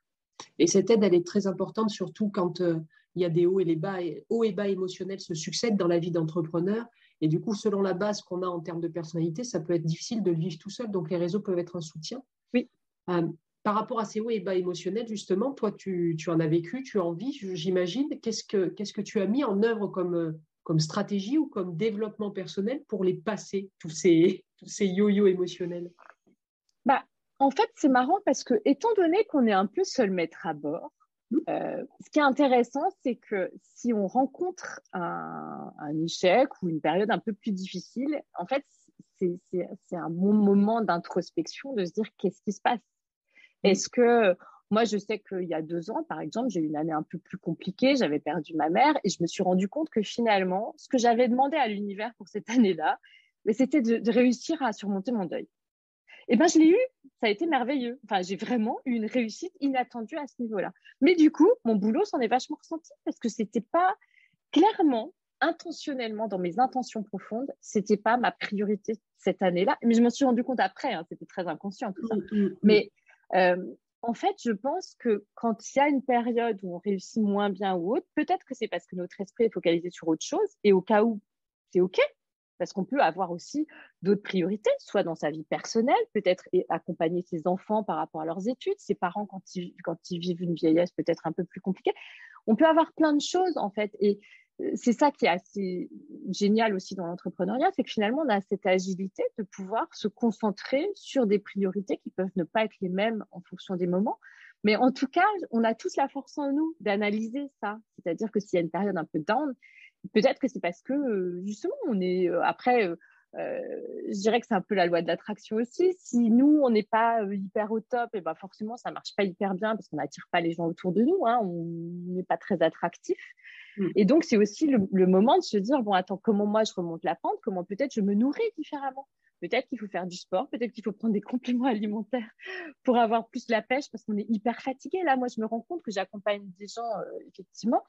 Et cette aide, elle est très importante, surtout quand euh, il y a des hauts et les bas, et, hauts et bas émotionnels se succèdent dans la vie d'entrepreneur. Et du coup, selon la base qu'on a en termes de personnalité, ça peut être difficile de le vivre tout seul. Donc, les réseaux peuvent être un soutien. Oui. Euh, par rapport à ces hauts et bas émotionnels, justement, toi, tu, en as vécu, tu en vis, j'imagine. Qu'est-ce que, qu'est-ce que tu as mis en œuvre comme, comme stratégie ou comme développement personnel pour les passer, tous ces, tous ces yo-yo émotionnels? Bah, En fait, c'est marrant parce que, étant donné qu'on est un peu seul maître à bord. Euh, ce qui est intéressant, c'est que si on rencontre un, un, échec ou une période un peu plus difficile, en fait, c'est un bon moment d'introspection de se dire qu'est-ce qui se passe Mmh. Est-ce que moi, je sais qu'il y a deux ans, par exemple, j'ai eu une année un peu plus compliquée, j'avais perdu ma mère et je me suis rendu compte que finalement, ce que j'avais demandé à l'univers pour cette année-là, c'était de, réussir à surmonter mon deuil. Eh ben, je l'ai eu, ça a été merveilleux. Enfin, j'ai vraiment eu une réussite inattendue à ce niveau-là. Mais du coup, mon boulot s'en est vachement ressenti parce que c'était pas clairement, intentionnellement, dans mes intentions profondes, c'était pas ma priorité cette année-là. Mais je me suis rendu compte après, hein, c'était très inconscient tout ça. Mmh, mmh, Mais euh, en fait, je pense que quand il y a une période où on réussit moins bien ou autre, peut-être que c'est parce que notre esprit est focalisé sur autre chose et au cas où c'est OK, parce qu'on peut avoir aussi d'autres priorités, soit dans sa vie personnelle, peut-être accompagner ses enfants par rapport à leurs études, ses parents quand ils, vivent une vieillesse peut-être un peu plus compliquée. On peut avoir plein de choses en fait. Et c'est ça qui est assez génial aussi dans l'entrepreneuriat, c'est que finalement, on a cette agilité de pouvoir se concentrer sur des priorités qui peuvent ne pas être les mêmes en fonction des moments. Mais en tout cas, on a tous la force en nous d'analyser ça. C'est-à-dire que s'il y a une période un peu down, peut-être que c'est parce que euh, justement, on est euh, après, euh, je dirais que c'est un peu la loi de l'attraction aussi. Si nous, on n'est pas euh, hyper au top, et eh ben forcément, ça marche pas hyper bien parce qu'on n'attire pas les gens autour de nous. Hein, on n'est pas très attractif. Mm. Et donc, c'est aussi le, moment de se dire bon, attends, comment moi je remonte la pente? Comment peut-être je me nourris différemment? Peut-être qu'il faut faire du sport, peut-être qu'il faut prendre des compléments alimentaires pour avoir plus la pêche parce qu'on est hyper fatigué. Là, moi, je me rends compte que j'accompagne des gens, euh, effectivement.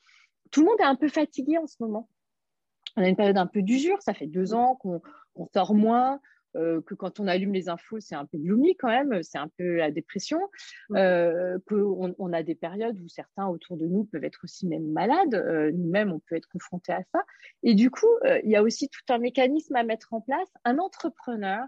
Tout le monde est un peu fatigué en ce moment on a une période un peu d'usure, ça fait deux ans qu'on sort moins, euh, que quand on allume les infos, c'est un peu gloomy quand même, c'est un peu la dépression, euh, qu'on on a des périodes où certains autour de nous peuvent être aussi même malades, euh, nous-mêmes on peut être confrontés à ça. Et du coup, il y a aussi tout un mécanisme à mettre en place. Un entrepreneur,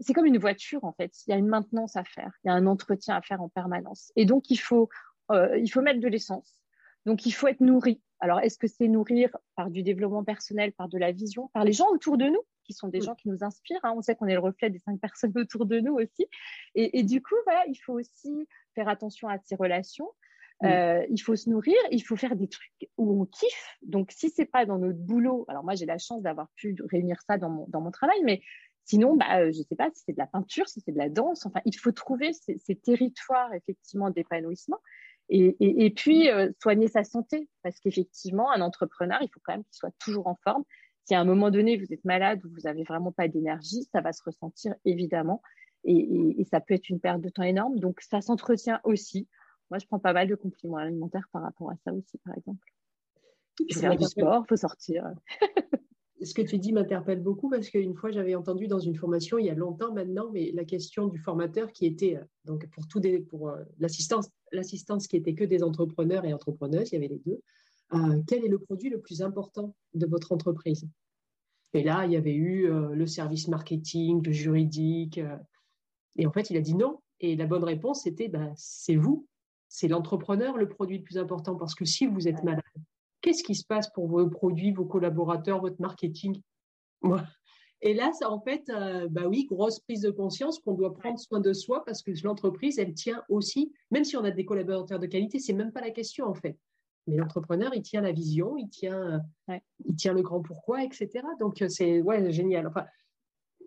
c'est comme une voiture en fait, il y a une maintenance à faire, il y a un entretien à faire en permanence. Et donc il faut, il faut mettre de l'essence, donc il faut être nourri. Alors, est-ce que c'est nourrir par du développement personnel, par de la vision, par les gens autour de nous, qui sont des gens qui nous inspirent hein? On sait qu'on est le reflet des cinq personnes autour de nous aussi. Et, du coup, voilà, il faut aussi faire attention à ces relations. Euh, il faut se nourrir, il faut faire des trucs où on kiffe. Donc, si c'est pas dans notre boulot, alors moi j'ai la chance d'avoir pu réunir ça dans mon, dans mon travail, mais sinon, bah, euh, je sais pas si c'est de la peinture, si c'est de la danse. Enfin, il faut trouver ces, ces territoires effectivement d'épanouissement. Et, puis, euh, soigner sa santé, parce qu'effectivement, un entrepreneur, il faut quand même qu'il soit toujours en forme. Si à un moment donné, vous êtes malade ou vous n'avez vraiment pas d'énergie, ça va se ressentir évidemment. Et, ça peut être une perte de temps énorme. Donc, ça s'entretient aussi. Moi, je prends pas mal de compliments alimentaires par rapport à ça aussi, par exemple. Il faut faire du sport, il faut sortir. ce que tu dis m'interpelle beaucoup? Parce qu'une fois j'avais entendu dans une formation il y a longtemps maintenant, mais la question du formateur qui était euh, donc pour tout des, pour euh, l'assistance l'assistance qui était que des entrepreneurs et entrepreneuses, il y avait les deux. Euh, quel est le produit le plus important de votre entreprise? Et là il y avait eu le service marketing, le juridique, et en fait il a dit non. Et la bonne réponse c'était bah, c'est vous, c'est l'entrepreneur le produit le plus important parce que si vous êtes malade qu'est-ce qui se passe pour vos produits, vos collaborateurs, votre marketing? Et là, ça, en fait, euh, bah oui, grosse prise de conscience qu'on doit prendre soin de soi parce que l'entreprise, elle tient aussi, même si on a des collaborateurs de qualité, c'est même pas la question en fait. Mais l'entrepreneur, il tient la vision, il tient, il tient le grand pourquoi, etc. Donc euh, c'est ouais, génial. Enfin,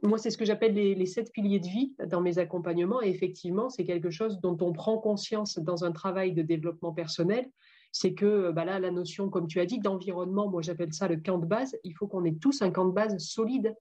moi, c'est ce que j'appelle les, les, sept piliers de vie dans mes accompagnements. Et effectivement, c'est quelque chose dont on prend conscience dans un travail de développement personnel c'est que bah là, la notion, comme tu as dit, d'environnement, moi j'appelle ça le camp de base. Il faut qu'on ait tous un camp de base solide,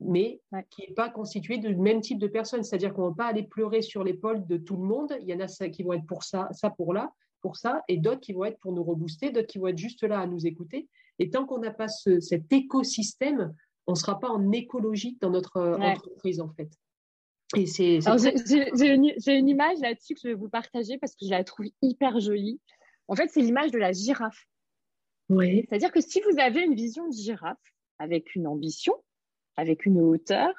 mais qui n'est pas constitué du même type de personnes. C'est-à-dire qu'on ne va pas aller pleurer sur l'épaule de tout le monde. Il y en a qui vont être pour ça, ça pour là, pour ça, et d'autres qui vont être pour nous rebooster, d'autres qui vont être juste là à nous écouter. Et tant qu'on n'a pas cet écosystème, on ne sera pas en écologie dans notre euh, entreprise, en fait. Et c'est, j'ai, une, une, image là-dessus que je vais vous partager parce que je la trouve hyper jolie. En fait, c'est l'image de la girafe. Oui. C'est-à-dire que si vous avez une vision de girafe avec une ambition, avec une hauteur,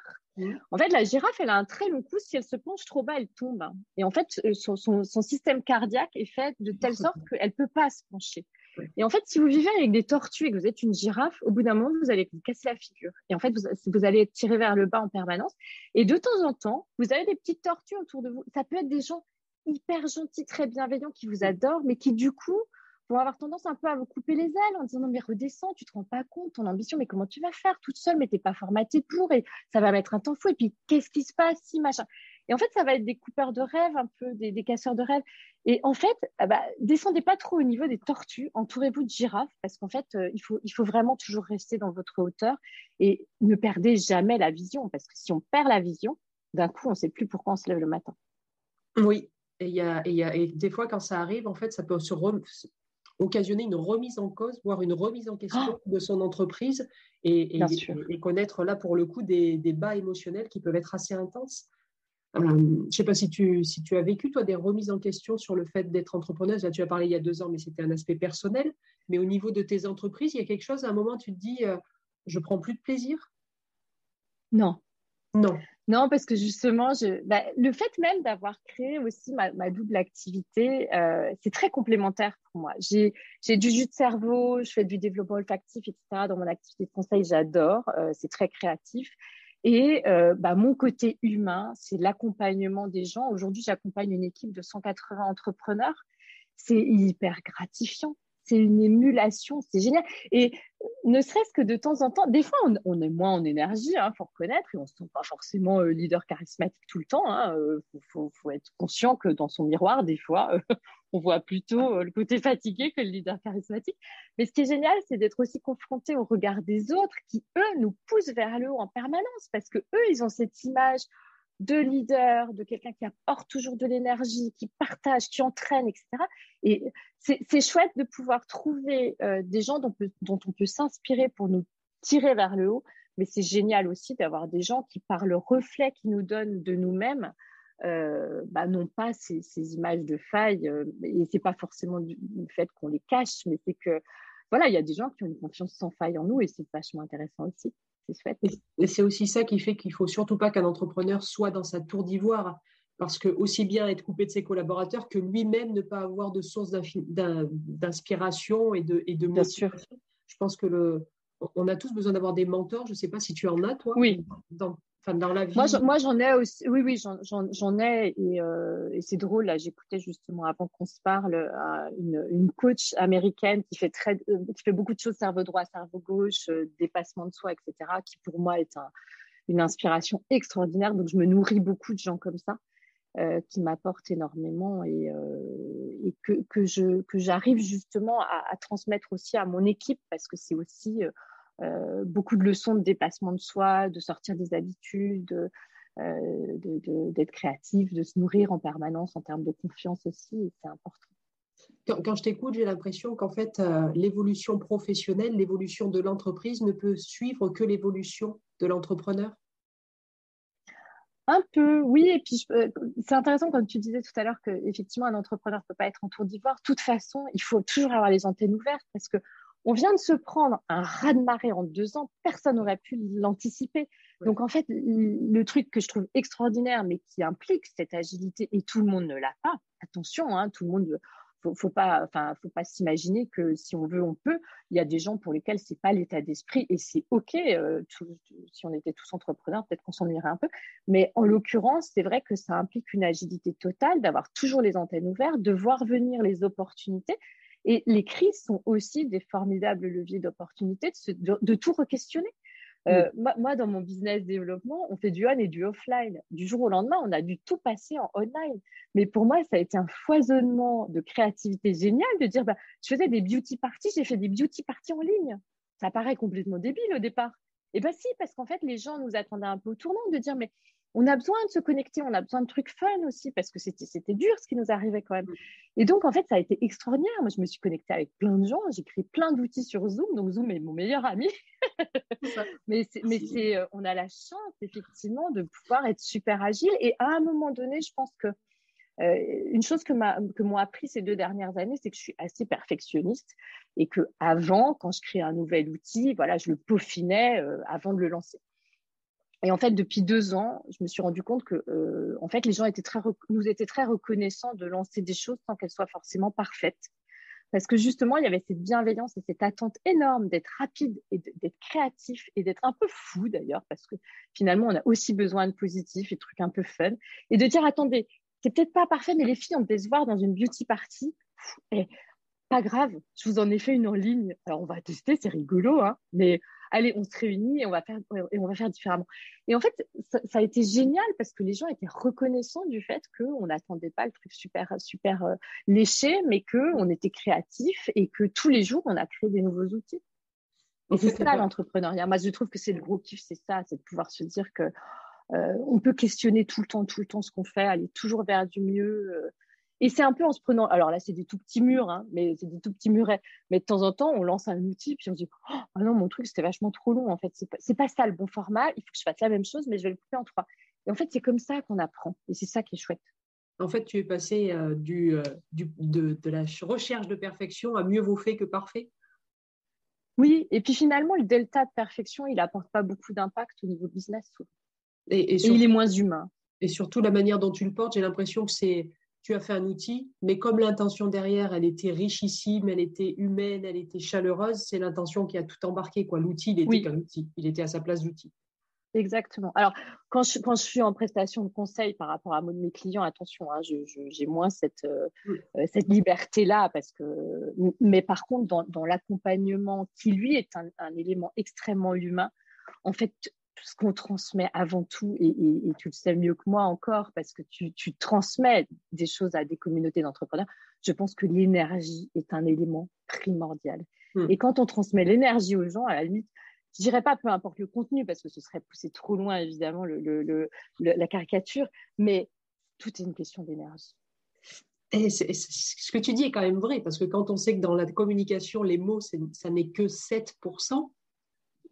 En fait, la girafe, elle a un très long cou. Si elle se penche trop bas, elle tombe. Et en fait, euh, son, système cardiaque est fait de telle sorte qu'elle ne peut pas se pencher. Et en fait, si vous vivez avec des tortues et que vous êtes une girafe, au bout d'un moment, vous allez vous casser la figure. Et en fait, vous, vous allez être tiré vers le bas en permanence. Et de temps en temps, vous avez des petites tortues autour de vous. Ça peut être des gens hyper gentils, très bienveillants, qui vous adorent, mais qui du coup vont avoir tendance un peu à vous couper les ailes en disant non mais redescends, tu te rends pas compte, ton ambition, mais comment tu vas faire toute seule, mais t'es pas formatée pour, et ça va mettre un temps fou, et puis qu'est-ce qui se passe si machin? Et en fait, ça va être des coupeurs de rêves, un peu des, casseurs de rêves. Et en fait, ah bah, descendez pas trop au niveau des tortues, entourez-vous de girafes, parce qu'en fait, euh, il, faut, il faut vraiment toujours rester dans votre hauteur et ne perdez jamais la vision, parce que si on perd la vision, d'un coup, on ne sait plus pourquoi on se lève le matin. Oui, et, y y a, et des fois, quand ça arrive, en fait, ça peut se occasionner une remise en cause, voire une remise en question ah de son entreprise et, et, connaître là, pour le coup, des, des, bas émotionnels qui peuvent être assez intenses. Euh, je ne sais pas si tu, si tu as vécu, toi, des remises en question sur le fait d'être entrepreneuse. Là, tu as parlé il y a deux ans, mais c'était un aspect personnel. Mais au niveau de tes entreprises, il y a quelque chose, à un moment, tu te dis, euh, je prends plus de plaisir? Non. Non. Non, parce que justement, bah, le fait même d'avoir créé aussi ma, double activité, euh, c'est très complémentaire pour moi. J'ai du jus de cerveau, je fais du développement olfactif, etc. Dans mon activité de conseil, j'adore. c'est très créatif. Et euh, bah, mon côté humain, c'est l'accompagnement des gens. Aujourd'hui, j'accompagne une équipe de 180 entrepreneurs. C'est hyper gratifiant. C'est une émulation, c'est génial. Et ne serait-ce que de temps en temps, des fois, on, est moins en énergie, il hein, faut reconnaître, et on ne se sent pas forcément euh, leader charismatique tout le temps. Il hein, euh, faut, être conscient que dans son miroir, des fois, on voit plutôt euh, le côté fatigué que le leader charismatique. Mais ce qui est génial, c'est d'être aussi confronté au regard des autres qui, eux, nous poussent vers le haut en permanence parce que eux, ils ont cette image de leader, de quelqu'un qui apporte toujours de l'énergie, qui partage, qui entraîne, etc. Et c'est chouette de pouvoir trouver euh, des gens dont, on peut s'inspirer pour nous tirer vers le haut, mais c'est génial aussi d'avoir des gens qui, par le reflet qu'ils nous donnent de nous-mêmes, euh, bah, n'ont pas ces, images de failles. Euh, et c'est pas forcément du, fait qu'on les cache, mais c'est que voilà, il y a des gens qui ont une confiance sans faille en nous et c'est vachement intéressant aussi. C'est Et c'est aussi ça qui fait qu'il faut surtout pas qu'un entrepreneur soit dans sa tour d'ivoire. Parce que aussi bien être coupé de ses collaborateurs que lui-même ne pas avoir de source d'inspiration et de, et de motivation. Je pense que le, on a tous besoin d'avoir des mentors. Je ne sais pas si tu en as, toi. Oui. Dans, dans la vie Moi, j'en ai aussi. Oui, oui, j'en ai. Euh, et, c'est drôle, là, j'écoutais justement avant qu'on se parle euh, une, coach américaine qui fait, très, euh, qui fait beaucoup de choses, cerveau droit, cerveau gauche, dépassement de soi, etc., qui pour moi est une inspiration extraordinaire. Donc, je me nourris beaucoup de gens comme ça. qui m'apportent énormément et, que, que, je, que j'arrive justement à, à, transmettre aussi à mon équipe parce que c'est aussi euh, beaucoup de leçons de dépassement de soi, de sortir des habitudes, euh, d'être créatif, de se nourrir en permanence en termes de confiance aussi, c'est important. Quand, je t'écoute, j'ai l'impression qu'en fait, euh, l'évolution professionnelle, l'évolution de l'entreprise ne peut suivre que l'évolution de l'entrepreneur? Un peu, oui. Et puis, c'est intéressant, comme tu disais tout à l'heure, qu'effectivement, un entrepreneur ne peut pas être en tour d'ivoire. De toute façon, il faut toujours avoir les antennes ouvertes parce que on vient de se prendre un raz-de-marée en deux ans, personne n'aurait pu l'anticiper. Donc en fait, le truc que je trouve extraordinaire, mais qui implique cette agilité, et tout le monde ne l'a pas, attention, hein, tout le monde, faut, faut pas, enfin, faut pas s'imaginer que si on veut, on peut. Il y a des gens pour lesquels c'est pas l'état d'esprit, et c'est ok. Euh, si on était tous entrepreneurs, peut-être qu'on s'ennuierait un peu. Mais en l'occurrence, c'est vrai que ça implique une agilité totale, d'avoir toujours les antennes ouvertes, de voir venir les opportunités. Et les crises sont aussi des formidables leviers d'opportunité de, tout re-questionner. Euh, moi, dans mon business développement, on fait du on et du offline. Du jour au lendemain, on a dû tout passer en online. Mais pour moi, ça a été un foisonnement de créativité génial de dire, bah, je faisais des beauty parties, j'ai fait des beauty parties en ligne. Ça paraît complètement débile au départ. Et eh bien si, parce qu'en fait, les gens nous attendaient un peu au tournant de dire, mais on a besoin de se connecter, on a besoin de trucs fun aussi, parce que c'était dur ce qui nous arrivait quand même. Mm. Et donc, en fait, ça a été extraordinaire. Moi, je me suis connectée avec plein de gens, j'ai créé plein d'outils sur Zoom, donc Zoom est mon meilleur ami. mais mais euh, on a la chance, effectivement, de pouvoir être super agile. Et à un moment donné, je pense que euh, une chose que m'ont appris ces deux dernières années, c'est que je suis assez perfectionniste et que avant, quand je crée un nouvel outil, voilà, je le peaufinais euh, avant de le lancer. Et en fait, depuis deux ans, je me suis rendu compte que, euh, en fait, les gens étaient très nous étaient très reconnaissants de lancer des choses sans qu'elles soient forcément parfaites. Parce que justement, il y avait cette bienveillance et cette attente énorme d'être rapide et d'être créatif et d'être un peu fou d'ailleurs, parce que finalement, on a aussi besoin de positif et de trucs un peu fun. Et de dire, attendez, c'est peut-être pas parfait, mais les filles, on devait se voir dans une beauty party. Et pas grave, je vous en ai fait une en ligne. Alors, on va tester, c'est rigolo, hein, mais allez, on se réunit et on va faire, et on va faire différemment. Et en fait, ça, a été génial parce que les gens étaient reconnaissants du fait qu'on n'attendait pas le truc super, super euh, léché, mais qu'on était créatif et que tous les jours, on a créé des nouveaux outils. Et c'est ça l'entrepreneuriat. Moi, je trouve que c'est le gros kiff, c'est ça, c'est de pouvoir se dire que euh, on peut questionner tout le temps, tout le temps ce qu'on fait, aller toujours vers du mieux. Euh, et c'est un peu en se prenant, alors là, c'est des tout petits murs, hein, mais c'est des tout petits murets. Mais de temps en temps, on lance un outil, puis on se dit, oh, ah non, mon truc, c'était vachement trop long, en fait. C'est pas, pas ça le bon format. Il faut que je fasse la même chose, mais je vais le couper en trois. Et en fait, c'est comme ça qu'on apprend. Et c'est ça qui est chouette. En fait, tu es passé euh, du, euh, du de, de, la recherche de perfection à mieux vaut fait que parfait. Oui, et puis finalement, le delta de perfection, il n'apporte pas beaucoup d'impact au niveau business. Et, et, il est moins humain. Et surtout, la manière dont tu le portes, j'ai l'impression que c'est tu as fait un outil, mais comme l'intention derrière, elle était richissime, elle était humaine, elle était chaleureuse, c'est l'intention qui a tout embarqué. Quoi. L'outil, il était qu'un outil, il était à sa place d'outil. Exactement. Alors, quand je, quand je suis en prestation de conseil par rapport à mes clients, attention, hein, j'ai moins cette, euh, euh, cette liberté-là, parce que, mais par contre, dans, dans l'accompagnement, qui lui est un, un, élément extrêmement humain, en fait, ce qu'on transmet avant tout, et, tu le sais mieux que moi encore, parce que tu, transmets des choses à des communautés d'entrepreneurs, je pense que l'énergie est un élément primordial. Hmm. Et quand on transmet l'énergie aux gens, à la limite, je dirais pas peu importe le contenu, parce que ce serait pousser trop loin, évidemment, la caricature, mais tout est une question d'énergie. Et ce que tu dis est quand même vrai, parce que quand on sait que dans la communication, les mots, ça n'est que 7%,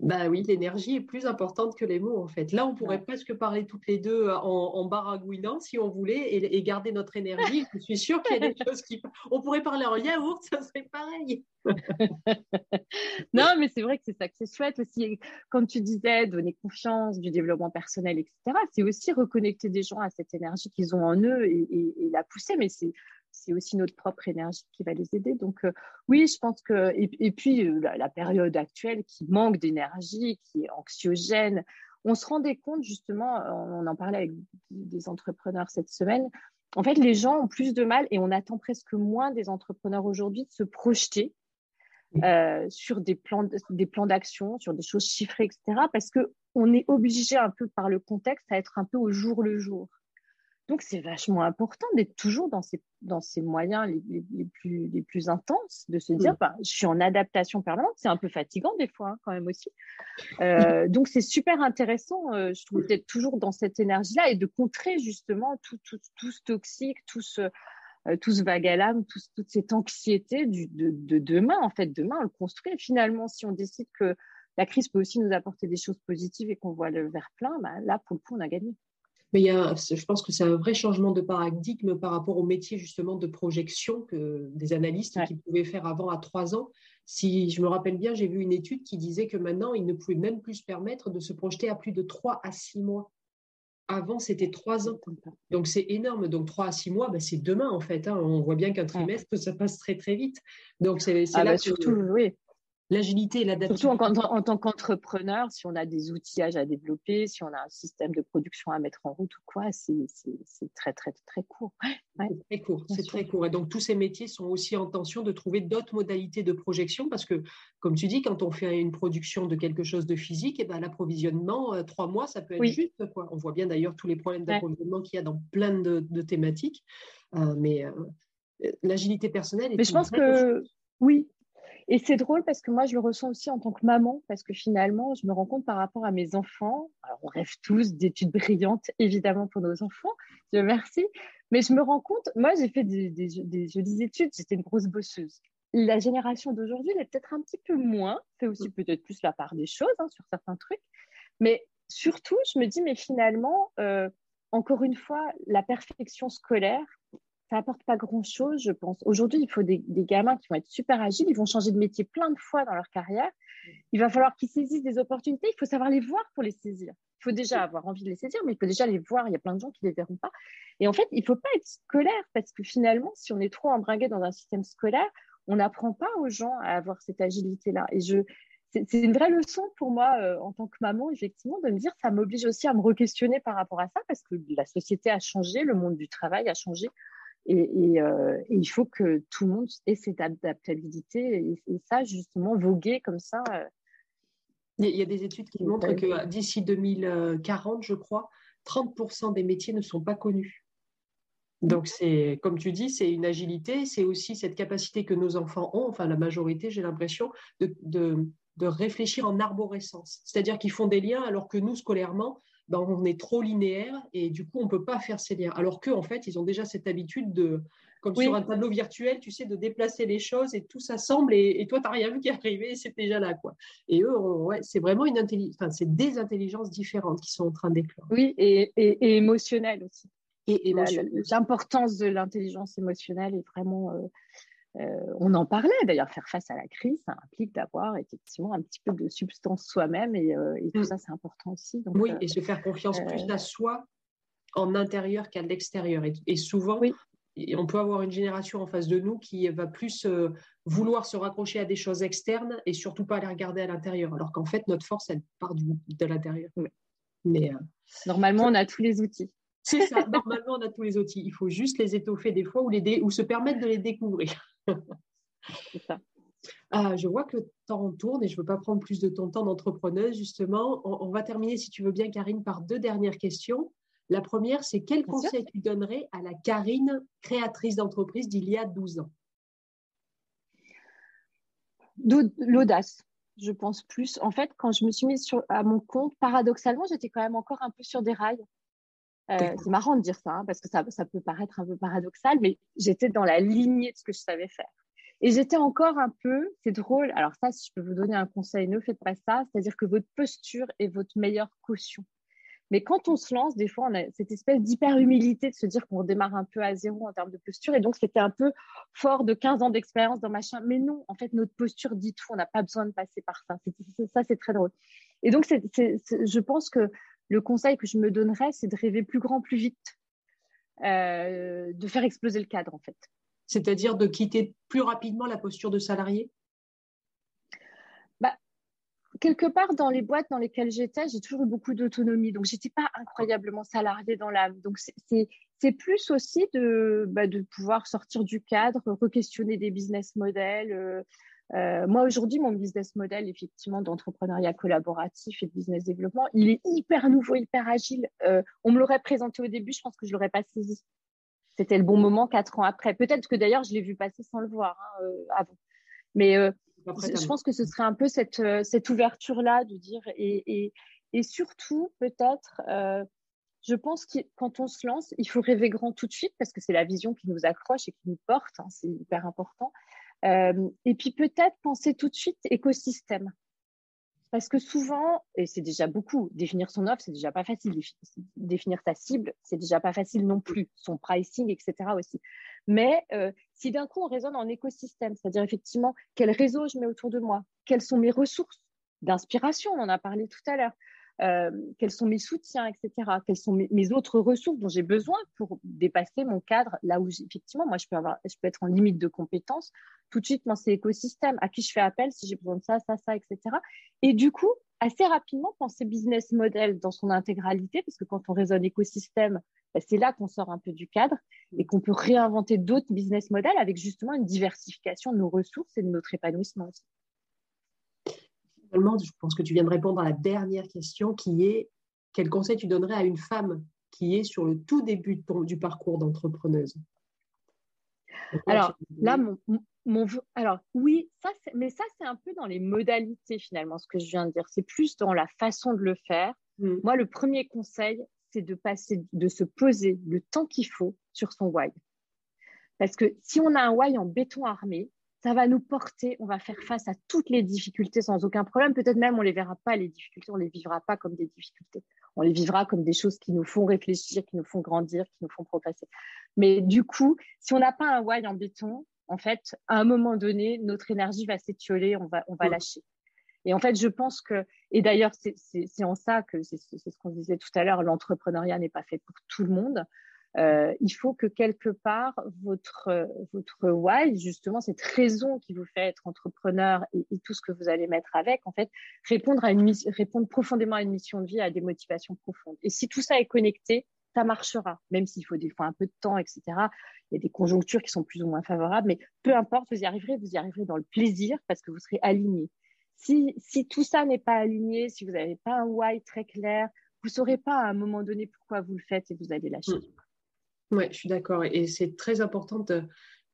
bah oui, l'énergie est plus importante que les mots en fait. Là, on pourrait presque parler toutes les deux en, en baragouinant si on voulait et, garder notre énergie. Je suis sûre qu'il y a des choses qui. On pourrait parler en yaourt, ça serait pareil. non, mais c'est vrai que c'est ça que c'est chouette aussi. Quand tu disais donner confiance, du développement personnel, etc., c'est aussi reconnecter des gens à cette énergie qu'ils ont en eux et, et la pousser. Mais c'est c'est aussi notre propre énergie qui va les aider. Donc euh, oui, je pense que et, puis euh, la, période actuelle qui manque d'énergie, qui est anxiogène, on se rendait compte justement, on en parlait avec des entrepreneurs cette semaine. En fait, les gens ont plus de mal et on attend presque moins des entrepreneurs aujourd'hui de se projeter euh, sur des plans, des plans d'action, sur des choses chiffrées, etc. Parce que on est obligé un peu par le contexte à être un peu au jour le jour. Donc, c'est vachement important d'être toujours dans ces, dans ces moyens les, les, plus, les plus intenses, de se dire, bah, je suis en adaptation permanente. C'est un peu fatigant des fois, hein, quand même aussi. Euh, donc, c'est super intéressant, euh, je trouve, d'être toujours dans cette énergie-là et de contrer justement tout, tout, tout ce toxique, tout ce, euh, tout ce vague à l'âme, toute cette anxiété du, de, de, demain. En fait, demain, on le construit. Et finalement, si on décide que la crise peut aussi nous apporter des choses positives et qu'on voit le verre plein, bah, là, pour le coup, on a gagné. Mais il y a, je pense que c'est un vrai changement de paradigme par rapport au métier justement de projection que des analystes qui pouvaient faire avant à trois ans. Si je me rappelle bien, j'ai vu une étude qui disait que maintenant, ils ne pouvaient même plus se permettre de se projeter à plus de trois à six mois. Avant, c'était trois ans. Donc, c'est énorme. Donc, trois à six mois, ben, c'est demain, en fait. Hein. On voit bien qu'un trimestre, ça passe très, très vite. Donc, c'est ah là bah, surtout, oui l'agilité et l'adaptation. Surtout en, tant qu'entrepreneur, si on a des outillages à développer, si on a un système de production à mettre en route ou quoi, c'est très, très, très court. c'est très court, c'est très court. Et donc, tous ces métiers sont aussi en tension de trouver d'autres modalités de projection parce que, comme tu dis, quand on fait une production de quelque chose de physique, et eh ben, l'approvisionnement, euh, trois mois, ça peut être juste. Quoi. On voit bien d'ailleurs tous les problèmes d'approvisionnement qu'il y a dans plein de, thématiques. Euh, mais euh, l'agilité personnelle est Mais je pense que, oui, et c'est drôle parce que moi, je le ressens aussi en tant que maman, parce que finalement, je me rends compte par rapport à mes enfants. Alors, on rêve tous d'études brillantes, évidemment, pour nos enfants. Je merci. Mais je me rends compte, moi, j'ai fait des, des, jolies études, j'étais une grosse bosseuse. La génération d'aujourd'hui, elle est peut-être un petit peu moins, fait aussi peut-être plus la part des choses hein, sur certains trucs. Mais surtout, je me dis, mais finalement, euh, encore une fois, la perfection scolaire, ça apporte pas grand-chose, je pense. Aujourd'hui, il faut des, gamins qui vont être super agiles, ils vont changer de métier plein de fois dans leur carrière. Il va falloir qu'ils saisissent des opportunités, il faut savoir les voir pour les saisir. Il faut déjà avoir envie de les saisir, mais il faut déjà les voir. Il y a plein de gens qui ne les verront pas. Et en fait, il ne faut pas être scolaire parce que finalement, si on est trop embringué dans un système scolaire, on n'apprend pas aux gens à avoir cette agilité-là. Et je, c'est une vraie leçon pour moi euh, en tant que maman, effectivement, de me dire ça m'oblige aussi à me re-questionner par rapport à ça parce que la société a changé, le monde du travail a changé. Et, euh, il faut que tout le monde ait cette adaptabilité et, ça, justement, voguer comme ça. Euh, il y a des études qui montrent que d'ici 2040, je crois, 30% des métiers ne sont pas connus. Donc, c'est, comme tu dis, c'est une agilité, c'est aussi cette capacité que nos enfants ont, enfin la majorité, j'ai l'impression, de, de, réfléchir en arborescence. C'est-à-dire qu'ils font des liens alors que nous, scolairement, ben, on est trop linéaire et du coup, on ne peut pas faire ces liens. Alors qu'eux, en fait, ils ont déjà cette habitude de, comme sur un tableau virtuel, tu sais, de déplacer les choses et tout s'assemble et, et toi, tu n'as rien vu qui est arrivé et c'est déjà là. quoi. Et eux, ouais, c'est vraiment une intelligence, enfin, c'est des intelligences différentes qui sont en train d'éclore. Oui, et, et, et émotionnelles aussi. Et, l'importance de l'intelligence émotionnelle est vraiment. Euh, euh, on en parlait d'ailleurs, faire face à la crise, ça implique d'avoir effectivement un petit peu de substance soi-même et, euh, tout mm. ça, c'est important aussi. oui, et se faire confiance plus à soi en intérieur qu'à l'extérieur. Et, souvent, on peut avoir une génération en face de nous qui va plus vouloir se raccrocher à des choses externes et surtout pas les regarder à l'intérieur, alors qu'en fait, notre force, elle part du, de l'intérieur. Mais Normalement, on a tous les outils. C'est ça, normalement, on a tous les outils. Il faut juste les étoffer des fois ou, les ou se permettre de les découvrir. Ça. Ah, je vois que le temps tourne et je ne veux pas prendre plus de ton temps d'entrepreneuse, justement. On, va terminer, si tu veux bien, Karine, par deux dernières questions. La première, c'est quel conseil tu donnerais à la Karine, créatrice d'entreprise d'il y a 12 ans? L'audace, je pense plus. En fait, quand je me suis mise sur, à mon compte, paradoxalement, j'étais quand même encore un peu sur des rails. Euh, c'est marrant de dire ça, hein, parce que ça, ça, peut paraître un peu paradoxal, mais j'étais dans la lignée de ce que je savais faire. Et j'étais encore un peu, c'est drôle, alors ça, si je peux vous donner un conseil, ne faites pas ça, c'est-à-dire que votre posture est votre meilleure caution. Mais quand on se lance, des fois, on a cette espèce d'hyper-humilité de se dire qu'on redémarre un peu à zéro en termes de posture. Et donc, c'était un peu fort de 15 ans d'expérience dans machin. Mais non, en fait, notre posture dit tout. On n'a pas besoin de passer par ça. ça, c'est très drôle. Et donc, je pense que le conseil que je me donnerais, c'est de rêver plus grand, plus vite, euh, de faire exploser le cadre, en fait. C'est-à-dire de quitter plus rapidement la posture de salarié? Bah, Quelque part, dans les boîtes dans lesquelles j'étais, j'ai toujours eu beaucoup d'autonomie. Donc, je n'étais pas incroyablement salariée dans l'âme. Donc, c'est plus aussi de, bah, de pouvoir sortir du cadre, re-questionner des business models, euh, euh, moi, aujourd'hui, mon business model, effectivement, d'entrepreneuriat collaboratif et de business développement, il est hyper nouveau, hyper agile. Euh, on me l'aurait présenté au début, je pense que je ne l'aurais pas saisi. C'était le bon moment quatre ans après. Peut-être que d'ailleurs, je l'ai vu passer sans le voir hein, euh, avant. Mais je pense que ce serait un peu cette, cette ouverture-là de dire, et, et, et surtout, peut-être, je pense que quand on se lance, il faut rêver grand tout de suite parce que c'est la vision qui nous accroche et qui nous porte. Hein, c'est hyper important. Euh, et puis peut-être penser tout de suite écosystème. Parce que souvent, et c'est déjà beaucoup, définir son offre, c'est déjà pas facile. Définir sa cible, c'est déjà pas facile non plus. Son pricing, etc. aussi. Mais euh, si d'un coup on raisonne en écosystème, c'est-à-dire effectivement quel réseau je mets autour de moi, quelles sont mes ressources d'inspiration, on en a parlé tout à l'heure, euh, quels sont mes soutiens, etc. Quelles sont mes, autres ressources dont j'ai besoin pour dépasser mon cadre, là où effectivement, moi, je peux, être en limite de compétences. Tout de suite, moi, c'est écosystème, à qui je fais appel si j'ai besoin de ça, ça, ça, etc. Et du coup, assez rapidement, penser business model dans son intégralité, parce que quand on raisonne écosystème, bah, c'est là qu'on sort un peu du cadre et qu'on peut réinventer d'autres business models avec justement une diversification de nos ressources et de notre épanouissement aussi je pense que tu viens de répondre à la dernière question qui est quel conseil tu donnerais à une femme qui est sur le tout début du parcours d'entrepreneuse? Alors là, mon, alors oui, ça, mais ça c'est un peu dans les modalités finalement ce que je viens de dire. C'est plus dans la façon de le faire. Mmh. Moi, le premier conseil, c'est de passer, de se poser le temps qu'il faut sur son why. Parce que si on a un why en béton armé, ça va nous porter, on va faire face à toutes les difficultés sans aucun problème. Peut-être même on les verra pas les difficultés, on les vivra pas comme des difficultés. On les vivra comme des choses qui nous font réfléchir, qui nous font grandir, qui nous font progresser. Mais du coup, si on n'a pas un why en béton, en fait, à un moment donné, notre énergie va s'étioler, on va, on va lâcher. Et en fait, je pense que, et d'ailleurs, c'est en ça que c'est ce qu'on disait tout à l'heure, l'entrepreneuriat n'est pas fait pour tout le monde. Euh, il faut que quelque part, votre, votre why, justement, cette raison qui vous fait être entrepreneur et, tout ce que vous allez mettre avec, en fait, répondre, à une, répondre profondément à une mission de vie, à des motivations profondes. Et si tout ça est connecté, ça marchera, même s'il faut des fois un peu de temps, etc. Il y a des conjonctures qui sont plus ou moins favorables, mais peu importe, vous y arriverez, vous y arriverez dans le plaisir parce que vous serez aligné. Si, si tout ça n'est pas aligné, si vous n'avez pas un why très clair, vous saurez pas à un moment donné pourquoi vous le faites et vous allez lâcher. Mm. Oui, je suis d'accord. Et c'est très important de,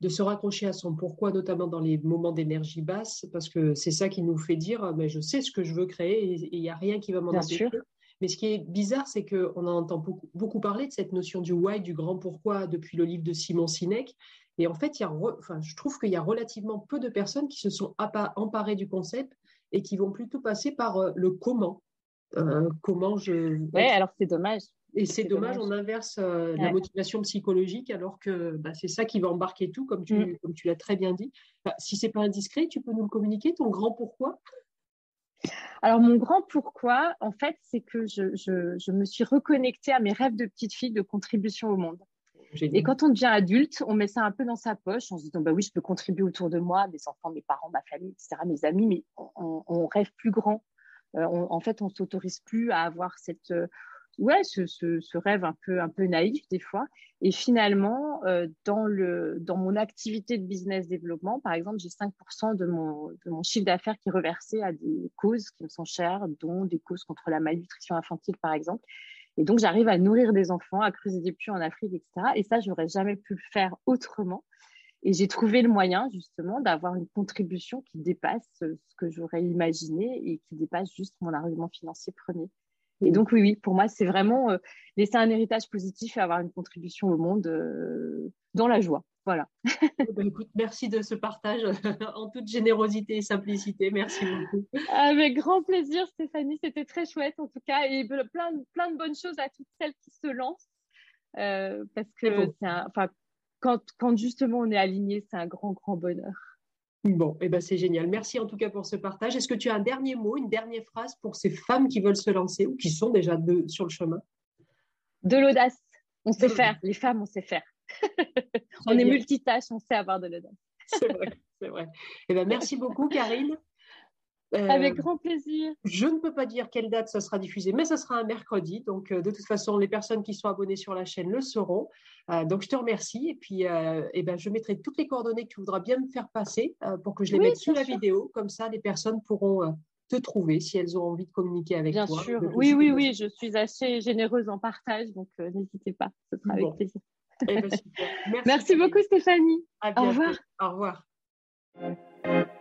se raccrocher à son pourquoi, notamment dans les moments d'énergie basse, parce que c'est ça qui nous fait dire mais je sais ce que je veux créer et il n'y a rien qui va m'en empêcher. Mais ce qui est bizarre, c'est qu'on entend beaucoup, beaucoup, parler de cette notion du why, du grand pourquoi, depuis le livre de Simon Sinek. Et en fait, il y a enfin, je trouve qu'il y a relativement peu de personnes qui se sont emparées du concept et qui vont plutôt passer par euh, le comment. Euh, comment je. Oui, alors c'est dommage. Et c'est dommage, on inverse euh, la motivation psychologique alors que bah, c'est ça qui va embarquer tout, comme tu, mm. comme tu l'as très bien dit. Bah, si c'est pas indiscret, tu peux nous le communiquer, ton grand pourquoi? Alors, mon grand pourquoi, en fait, c'est que je, je, me suis reconnectée à mes rêves de petite fille de contribution au monde. Et quand on devient adulte, on met ça un peu dans sa poche en se disant bah oui, je peux contribuer autour de moi, mes enfants, mes parents, ma famille, etc., mes amis, mais on, rêve plus grand. Euh, en fait, on s'autorise plus à avoir cette euh, ouais, ce, ce, rêve un peu, un peu naïf des fois. Et finalement, euh, dans, le, dans mon activité de business développement, par exemple, j'ai 5% de mon, de mon chiffre d'affaires qui est reversé à des causes qui me sont chères, dont des causes contre la malnutrition infantile, par exemple. Et donc, j'arrive à nourrir des enfants, à creuser des puits en Afrique, etc. Et ça, j'aurais jamais pu le faire autrement. Et j'ai trouvé le moyen, justement, d'avoir une contribution qui dépasse ce que j'aurais imaginé et qui dépasse juste mon argument financier premier. Et donc, oui, oui, pour moi, c'est vraiment euh, laisser un héritage positif et avoir une contribution au monde euh, dans la joie. Voilà. Eh ben, écoute, merci de ce partage en toute générosité et simplicité. Merci beaucoup. Avec grand plaisir, Stéphanie. C'était très chouette, en tout cas, et plein, plein de bonnes choses à toutes celles qui se lancent. Euh, parce que enfin, quand, quand justement on est aligné, c'est un grand, grand bonheur. Bon, eh ben c'est génial. Merci en tout cas pour ce partage. Est-ce que tu as un dernier mot, une dernière phrase pour ces femmes qui veulent se lancer ou qui sont déjà sur le chemin? De l'audace. On sait faire. Les femmes, on sait faire. on est multitâche, on sait avoir de l'audace. c'est vrai, c'est vrai. Eh ben, merci beaucoup, Karine. Euh, Avec grand plaisir. Je ne peux pas dire quelle date ça sera diffusé, mais ça sera un mercredi. Donc, euh, de toute façon, les personnes qui sont abonnées sur la chaîne le sauront. Euh, donc, je te remercie. Et puis, eh ben, je mettrai toutes les coordonnées que tu voudras bien me faire passer pour que je les mette sous la vidéo. Comme ça, les personnes pourront te trouver si elles ont envie de communiquer avec toi. Bien sûr. Oui, oui, oui. Je suis assez généreuse en partage. Donc, n'hésitez pas. Ce sera avec plaisir. Eh ben, Merci, Merci beaucoup, Stéphanie. Au revoir. Au revoir.